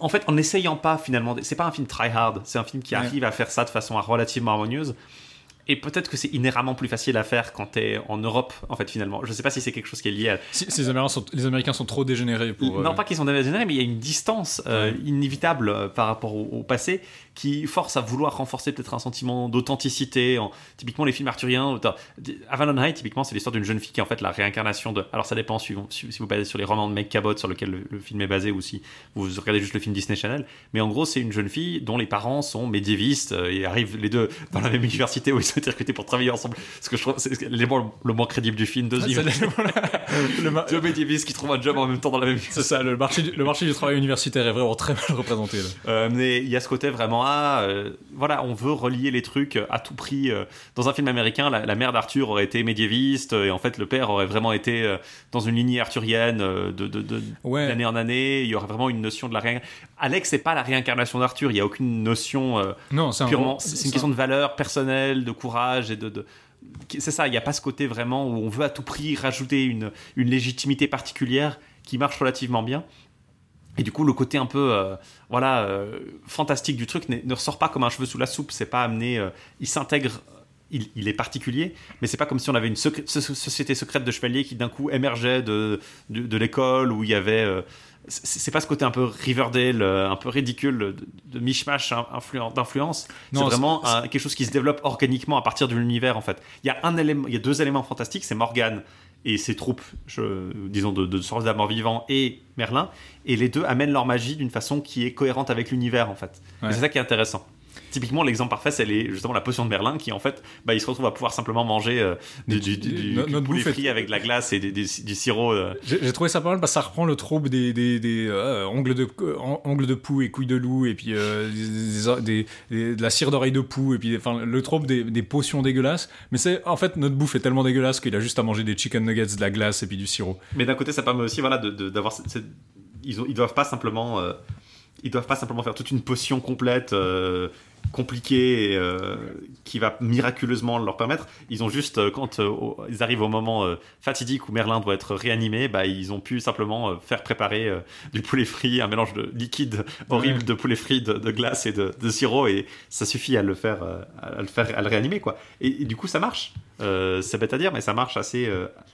Speaker 3: en fait, en n'essayant pas finalement, c'est pas un film try hard, c'est un film qui arrive à faire ça de façon relativement harmonieuse. Et peut-être que c'est inhéremment plus facile à faire quand tu es en Europe, en fait, finalement. Je sais pas si c'est quelque chose qui est lié à.
Speaker 2: Si, les, Américains sont, les, Américains sont, trop dégénérés pour.
Speaker 3: Non, pas qu'ils sont dégénérés, mais il y a une distance euh, inévitable euh, par rapport au, passé qui force à vouloir renforcer peut-être un sentiment d'authenticité. Typiquement, les films arthuriens. Avalon High, typiquement, c'est l'histoire d'une jeune fille qui est en fait la réincarnation de. Alors, ça dépend si vous, si vous basez sur les romans de Meg Cabot sur lequel le, film est basé ou si vous regardez juste le film Disney Channel. Mais en gros, c'est une jeune fille dont les parents sont médiévistes euh, et arrivent les deux dans la même université où ils été recrutés pour travailler ensemble. Ce que je trouve, c'est l'élément le moins crédible du film. Deux ah, deux médiévistes qui trouvent un job en même temps dans la même.
Speaker 2: C'est ça. Le marché, du, le marché du travail universitaire est vraiment très mal représenté.
Speaker 3: Euh, mais il y a ce côté vraiment ah, euh, voilà, on veut relier les trucs à tout prix. Euh. dans un film américain, la, mère d'Arthur aurait été médiéviste et en fait le père aurait vraiment été dans une lignée arthurienne de, de, d'année en année. Il y aurait vraiment une notion de la. Alex, c'est pas la réincarnation d'Arthur. Il y a aucune notion.
Speaker 2: non, c'est
Speaker 3: purement. C'est une question de valeur personnelle, de courage et de, de c'est ça, il n'y a pas ce côté vraiment où on veut à tout prix rajouter une, une légitimité particulière qui marche relativement bien. Et du coup, le côté un peu, euh, voilà, euh, fantastique du truc ne ressort pas comme un cheveu sous la soupe. C'est pas amené, euh, il s'intègre. Il, est particulier, mais c'est pas comme si on avait une société secrète de chevaliers qui d'un coup émergeait de, de, l'école où il y avait. C'est pas ce côté un peu Riverdale, un peu ridicule de, de mishmash d'influence. C'est vraiment quelque chose qui se développe organiquement à partir de l'univers en fait. Il y a un élément, il y a deux éléments fantastiques, c'est Morgane et ses troupes, je, disons, de, de sorciers d'amor vivant et Merlin, et les deux amènent leur magie d'une façon qui est cohérente avec l'univers en fait. C'est ça qui est intéressant. Typiquement, l'exemple parfait, c'est justement la potion de Merlin qui, en fait, bah, il se retrouve à pouvoir simplement manger euh, du, du, du, poulet frit avec de la glace et du sirop. Euh.
Speaker 2: J'ai trouvé ça pas mal parce que ça reprend le trouble des, des, des euh, ongles, de, ongles de poux et couilles de loup et puis des, de la cire d'oreille de poux et puis enfin, le trouble des, potions dégueulasses. Mais c'est en fait, notre bouffe est tellement dégueulasse qu'il a juste à manger des chicken nuggets, de la glace et puis du sirop.
Speaker 3: Mais d'un côté, ça permet aussi voilà, d'avoir. Ils, ont, ils doivent pas simplement ils doivent pas simplement faire toute une potion complète compliqué euh, qui va miraculeusement leur permettre. Ils ont juste, euh, quand euh, ils arrivent au moment fatidique où Merlin doit être réanimé, bah, ils ont pu simplement faire préparer du poulet frit, un mélange de liquide horrible de poulet frit, de, glace et de, sirop, et ça suffit à le faire, à le faire, à le réanimer, quoi. Et, du coup, ça marche. c'est bête à dire, mais ça marche assez,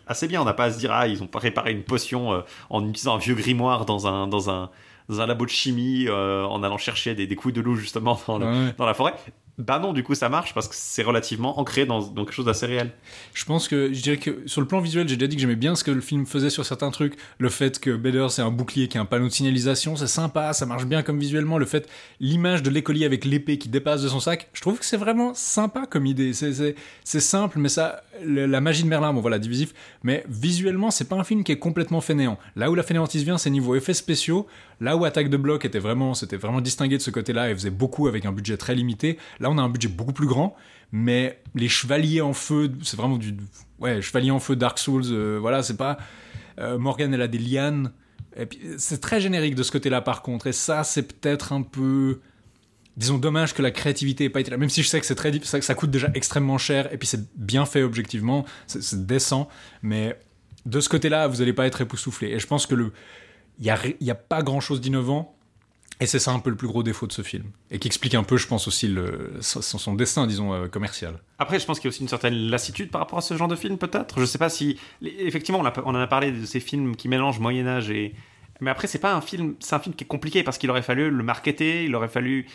Speaker 3: assez bien. On n'a pas à se dire, ah, ils ont préparé une potion en utilisant un vieux grimoire dans un, dans un, dans un labo de chimie euh, en allant chercher des, des, couilles de loup justement dans, dans la forêt. Bah non, du coup ça marche parce que c'est relativement ancré dans, dans, quelque chose d'assez réel.
Speaker 2: Je pense que je dirais que sur le plan visuel, j'ai déjà dit que j'aimais bien ce que le film faisait sur certains trucs. Le fait que Bader c'est un bouclier qui a un panneau de signalisation, c'est sympa, ça marche bien comme visuellement. Le fait, l'image de l'écolier avec l'épée qui dépasse de son sac, je trouve que c'est vraiment sympa comme idée. C'est simple, mais ça, la magie de Merlin, bon voilà, divisif, mais visuellement c'est pas un film qui est complètement fainéant. Là où la fainéantise vient, c'est niveau effets spéciaux. Là où Attaque de Bloc était vraiment, c'était vraiment distingué de ce côté-là et faisait beaucoup avec un budget très limité. Là, on a un budget beaucoup plus grand, mais les chevaliers en feu, c'est vraiment du, ouais, chevalier en feu Dark Souls. Euh, voilà, c'est pas euh, Morgan, elle a des lianes. C'est très générique de ce côté-là, par contre. Et ça, c'est peut-être un peu disons dommage que la créativité ait pas été là même si je sais que c'est très ça, ça coûte déjà extrêmement cher et puis c'est bien fait objectivement c'est décent mais de ce côté-là vous allez pas être époustouflé et je pense que le il n'y a, a, pas grand chose d'innovant. Et c'est ça un peu le plus gros défaut de ce film. Et qui explique un peu, je pense, aussi le, son, destin, disons, euh, commercial.
Speaker 3: Après, je pense qu'il y a aussi une certaine lassitude par rapport à ce genre de film, peut-être. Je sais pas si. Effectivement, on, on, en a parlé de ces films qui mélangent Moyen-Âge et. Mais après, c'est pas un film. C'est un film qui est compliqué parce qu'il aurait fallu le marketer, il aurait fallu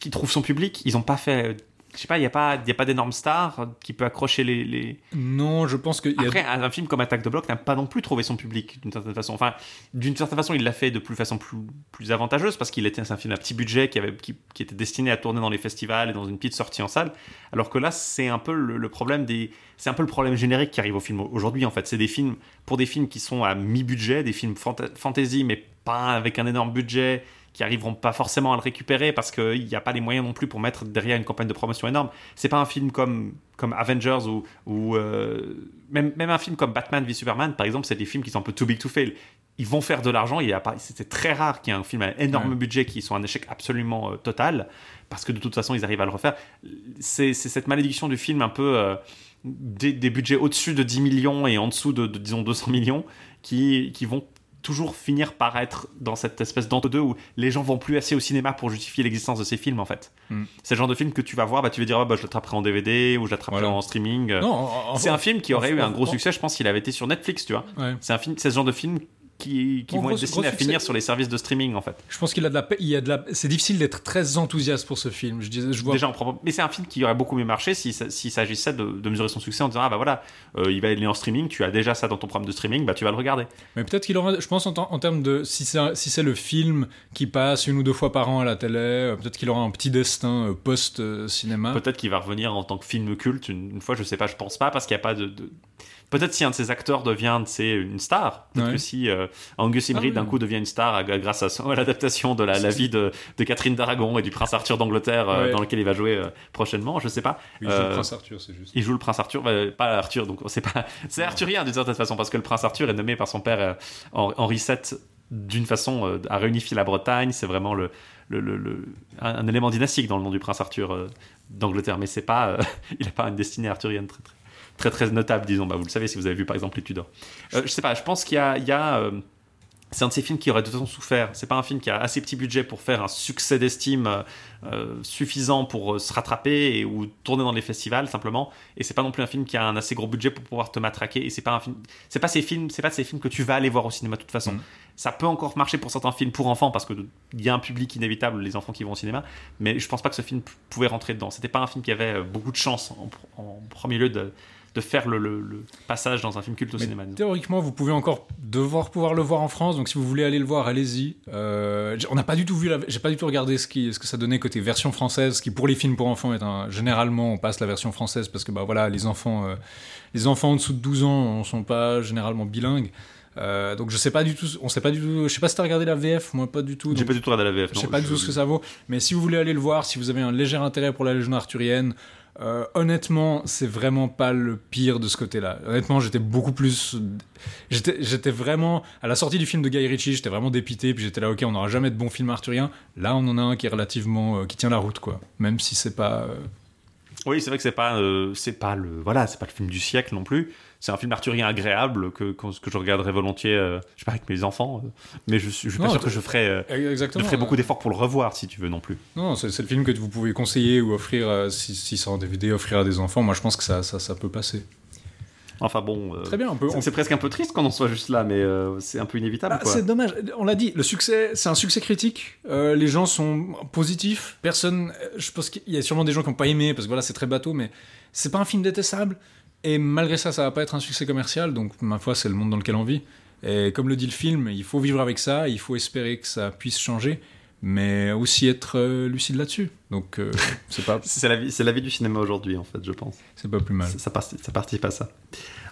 Speaker 3: qu'il trouve son public. Ils n'ont pas fait je sais pas, il n'y a pas, il y a pas d'énorme star qui peut accrocher les. les...
Speaker 2: Non, je pense que. y a-
Speaker 3: Après, un, un film comme Attaque de Bloc n'a pas non plus trouvé son public d'une certaine façon. Enfin, d'une certaine façon, il l'a fait de plus façon plus, plus avantageuse parce qu'il était un film à petit budget qui, avait, qui, qui était destiné à tourner dans les festivals et dans une petite sortie en salle. Alors que là, c'est un peu le, le problème des. C'est un peu le problème générique qui arrive au film aujourd'hui. En fait, c'est des films pour des films qui sont à mi-budget, des films fanta- fantasy, mais pas avec un énorme budget qui arriveront pas forcément à le récupérer parce qu'il n'y a pas les moyens non plus pour mettre derrière une campagne de promotion énorme. C'est pas un film comme, comme Avengers ou, ou euh, même, même un film comme Batman v Superman, par exemple, c'est des films qui sont un peu too big to fail. Ils vont faire de l'argent. C'était très rare qu'il y ait un film à énorme
Speaker 2: Ouais.
Speaker 3: budget qui soit un échec absolument euh, total parce que de toute façon ils arrivent à le refaire. C'est, c'est cette malédiction du film un peu euh, des, des budgets au-dessus de 10 millions et en dessous de, de, disons 200 millions qui, qui vont toujours finir par être dans cette espèce d'entre-deux où les gens vont plus assez au cinéma pour justifier l'existence de ces films en fait.
Speaker 2: Mm.
Speaker 3: C'est le genre de film que tu vas voir, bah, tu vas dire ah, bah, je l'attraperai en DVD ou je l'attraperai
Speaker 2: Voilà.
Speaker 3: en streaming.
Speaker 2: Non,
Speaker 3: c'est un film qui aurait eu un gros succès, je pense, s'il avait été sur Netflix, tu vois.
Speaker 2: Ouais.
Speaker 3: C'est un film, c'est ce genre de film qui, vont
Speaker 2: gros,
Speaker 3: être destinés à finir sur les services de streaming en fait.
Speaker 2: Je pense qu'il a de la, il y a de la, c'est difficile d'être très enthousiaste pour ce film. Je disais, je vois.
Speaker 3: Déjà Mais c'est un film qui aurait beaucoup mieux marché si- s'il s'agissait de, de mesurer son succès en disant ah bah voilà, euh, il va aller en streaming, tu as déjà ça dans ton programme de streaming, bah tu vas le regarder.
Speaker 2: Mais peut-être qu'il aura, je pense en, ter- en termes de, si c'est, si c'est le film qui passe une ou deux fois par an à la télé, euh, peut-être qu'il aura un petit destin euh, post-cinéma.
Speaker 3: Peut-être qu'il va revenir en tant que film culte une, une fois, je sais pas, je pense pas, parce qu'il n'y a pas de. de- Peut-être si un de ces acteurs devient une star, peut-être
Speaker 2: Ouais.
Speaker 3: que si euh, Angus Imri
Speaker 2: Ah oui.
Speaker 3: d'un coup devient une star à- grâce à, l'adaptation de la, la vie de, de Catherine d'Aragon et du prince Arthur d'Angleterre euh, dans lequel il va jouer euh, prochainement, je sais pas.
Speaker 2: Oui, c'est le prince Arthur, c'est juste.
Speaker 3: Il joue le prince Arthur, bah, pas Arthur, donc c'est pas, c'est arthurien d'une certaine façon parce que le prince Arthur est nommé par son père euh, Hen- Henri VII d'une façon euh, à réunifier la Bretagne. C'est vraiment le, le, le- le- un, un élément dynastique dans le nom du prince Arthur euh, d'Angleterre, mais c'est pas, euh, il a pas une destinée arthurienne très très très très notable, disons. Bah, vous le savez si vous avez vu par exemple les Tudors. Euh, je sais pas, je pense qu'il y a, il y a, euh, c'est un de ces films qui aurait de toute façon souffert. C'est pas un film qui a assez petit budget pour faire un succès d'estime euh, suffisant pour euh, se rattraper et, ou tourner dans les festivals simplement. Et c'est pas non plus un film qui a un assez gros budget pour pouvoir te matraquer. Et c'est pas un film, c'est pas ces films, c'est pas ces films que tu vas aller voir au cinéma de toute façon.
Speaker 2: Mhm.
Speaker 3: Ça peut encore marcher pour certains films pour enfants parce que il y a un public inévitable, les enfants qui vont au cinéma. Mais je pense pas que ce film pouvait rentrer dedans. C'était pas un film qui avait beaucoup de chance en, en premier lieu de, de faire le, le- le passage dans un film culte au
Speaker 2: Mais
Speaker 3: cinéma.
Speaker 2: Théoriquement, vous pouvez encore devoir pouvoir le voir en France. Donc, si vous voulez aller le voir, allez-y. Euh, on n'a pas du tout vu, la- j'ai pas du tout regardé ce, qui, ce que ça donnait côté version française, qui pour les films pour enfants est un. Généralement, on passe la version française parce que bah voilà, les enfants, euh, les enfants en dessous de 12 ans ne sont pas généralement bilingues. Euh, donc je sais pas du tout, on sait pas du tout. Je sais pas si t'as regardé la VF, moi pas du tout.
Speaker 3: J'ai pas du tout regardé la VF.
Speaker 2: je sais pas du tout ce que ça vaut. Mais si vous voulez aller le voir, si vous avez un léger intérêt pour la Légion arthurienne, euh, honnêtement, c'est vraiment pas le pire de ce côté-là. Honnêtement, j'étais beaucoup plus. J'étais vraiment. À la sortie du film de Guy Ritchie, j'étais vraiment dépité, puis j'étais là, ok, on n'aura jamais de bon film arthurien. Là, on en a un qui est relativement. euh, qui tient la route, quoi. Même si c'est pas. euh,
Speaker 3: Oui, c'est vrai que c'est pas, c'est pas le, voilà, c'est pas le film du siècle non plus. C'est un film arthurien agréable que, que, je regarderais volontiers, euh, je sais pas avec mes enfants, euh, mais je, je suis pas
Speaker 2: Non,
Speaker 3: sûr que je ferais, euh, je
Speaker 2: Exactement.
Speaker 3: ferais beaucoup d'efforts pour le revoir si tu veux non plus.
Speaker 2: Non, c'est le film que vous pouvez conseiller ou offrir, si, si c'est en DVD, offrir à des enfants. Moi, je pense que ça, ça, ça peut passer.
Speaker 3: Enfin bon, euh,
Speaker 2: Très bien, on peut.
Speaker 3: c'est-
Speaker 2: on
Speaker 3: presque un peu triste qu'on en soit juste là, mais euh, c'est un peu inévitable.
Speaker 2: Ah, c'est dommage. On l'a dit, le succès, c'est un succès critique. Euh, les gens sont positifs. Personne, je pense qu'il y a sûrement des gens qui n'ont pas aimé parce que voilà, c'est très bateau, mais c'est pas un film détestable. Et malgré ça, ça va pas être un succès commercial. Donc, ma foi, c'est le monde dans lequel on vit. Et comme le dit le film, il faut vivre avec ça. Il faut espérer que ça puisse changer, mais aussi être euh, lucide là-dessus. Donc, euh, c'est pas,
Speaker 3: C'est la vie, c'est la vie du cinéma aujourd'hui en fait, je pense.
Speaker 2: c'est pas plus mal.
Speaker 3: Ça, ça, parti- ça participe à ça.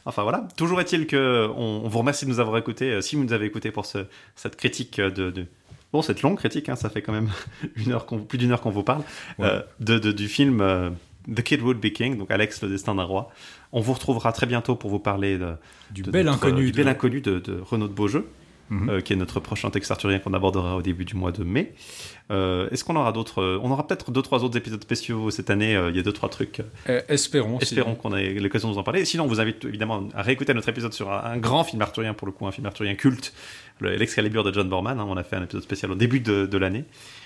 Speaker 3: Enfin voilà. Toujours est-il que on, on vous remercie de nous avoir écoutés. euh, Si vous nous avez écoutés pour ce, cette critique de, de- bon cette longue critique, hein, ça fait quand même une heure qu'on- plus d'une heure qu'on vous parle
Speaker 2: Ouais.
Speaker 3: euh, de, de- du film euh, The Kid Would Be King, donc Alex le destin d'un roi. On vous retrouvera très bientôt pour vous parler de,
Speaker 2: Du
Speaker 3: de
Speaker 2: bel
Speaker 3: notre-
Speaker 2: inconnu.
Speaker 3: du
Speaker 2: de-
Speaker 3: bel inconnu de, de Renaud de Beaujeu.
Speaker 2: Mhm.
Speaker 3: euh, qui est notre prochain texte arthurien qu'on abordera au début du mois de mai. Euh, Est-ce qu'on aura d'autres On aura peut-être deux trois autres épisodes spéciaux cette année. euh, Il y a deux trois trucs.
Speaker 2: Espérons. si-
Speaker 3: Espérons qu'on ait l'occasion de vous en parler. Sinon, on vous invite évidemment à réécouter notre épisode sur un, un grand film arthurien, pour le coup, un film arthurien culte, le- l'Excalibur de John Borman. hein. on a fait un épisode spécial au début de, de l'année,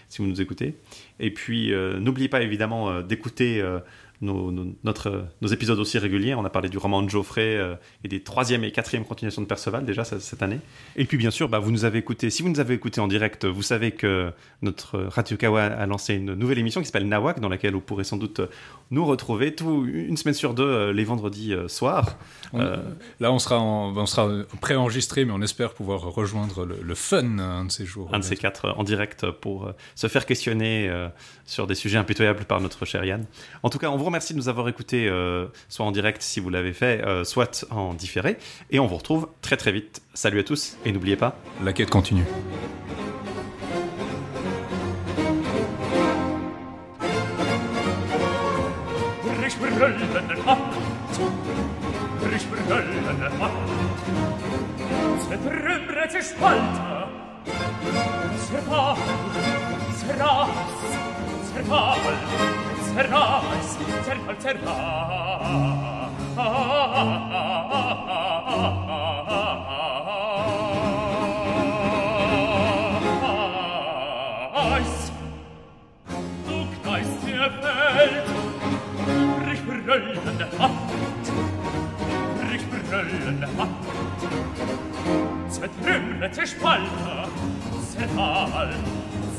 Speaker 3: si vous nous écoutez. Et puis, euh, n'oubliez pas évidemment euh, d'écouter euh, nos, nos- notre, nos épisodes aussi réguliers. On a parlé du roman de Geoffrey euh, et des troisième et quatrième continuations de Perceval déjà ce- cette année. Et puis bien sûr, bah, vous nous avez écouté. Si vous nous avez écouté en direct, vous savez que notre Radio Kawa a lancé une nouvelle émission qui s'appelle Nawak, dans laquelle vous pourrez sans doute nous retrouver tout, une semaine sur deux euh, les vendredis euh, soirs. Euh,
Speaker 2: Là, on sera, en- on sera préenregistré, mais on espère pouvoir rejoindre le, le fun un de ces jours.
Speaker 3: un de ces quatre en direct pour se faire questionner sur des sujets impitoyables par notre cher Yann. En tout cas, on vous remercie de nous avoir écoutés, euh, soit en direct si vous l'avez fait, euh, soit en différé. Et on vous retrouve très très vite. Salut à tous et n'oubliez pas,
Speaker 2: La quête continue.
Speaker 5: Spalter, Zerfall, zerreiß, zerfall, zerreiß. Du kneist der Welt, brich brüllende Hand, brich brüllende Hand, zertrümmelte Spalte, zerfall,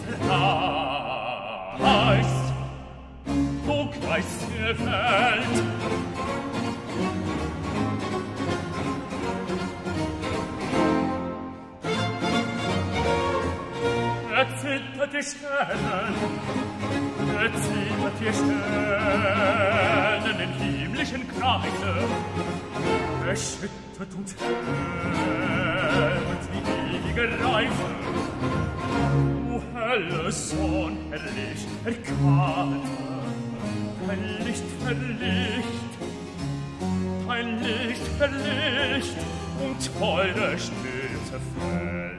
Speaker 5: zerfall heißt, du Kreis der Welt. Erzittert die Sterne, erzittert die Sterne in himmlischen Kreise, erschüttert und hält die ewige Reise, Alle Sonn erlicht, erkalm, ein Licht verlicht, ein Licht verlicht und eure Stütze fällt.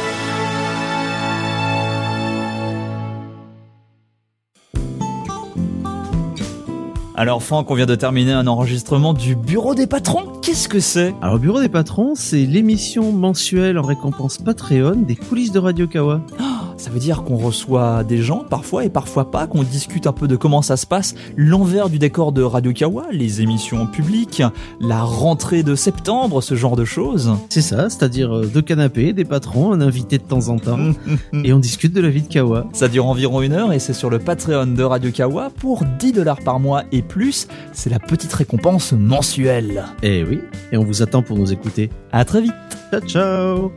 Speaker 6: Alors Franck, on vient de terminer un enregistrement du Bureau des patrons. Qu'est-ce que c'est?
Speaker 7: Alors, Bureau des patrons, c'est l'émission mensuelle en récompense Patreon des coulisses de Radio Kawa.
Speaker 6: Ça veut dire qu'on reçoit des gens parfois et parfois pas, qu'on discute un peu de comment ça se passe, l'envers du décor de Radio Kawa, les émissions publiques, la rentrée de septembre, ce genre de choses.
Speaker 7: C'est ça, c'est-à-dire euh, deux canapés, des patrons, un invité de temps en temps, et on discute de la vie de Kawa.
Speaker 6: Ça dure environ une heure et c'est sur le Patreon de Radio Kawa pour 10 dollars par mois et plus. C'est la petite récompense mensuelle.
Speaker 7: Eh oui, et on vous attend pour nous écouter.
Speaker 6: À très vite.
Speaker 7: Ciao, ciao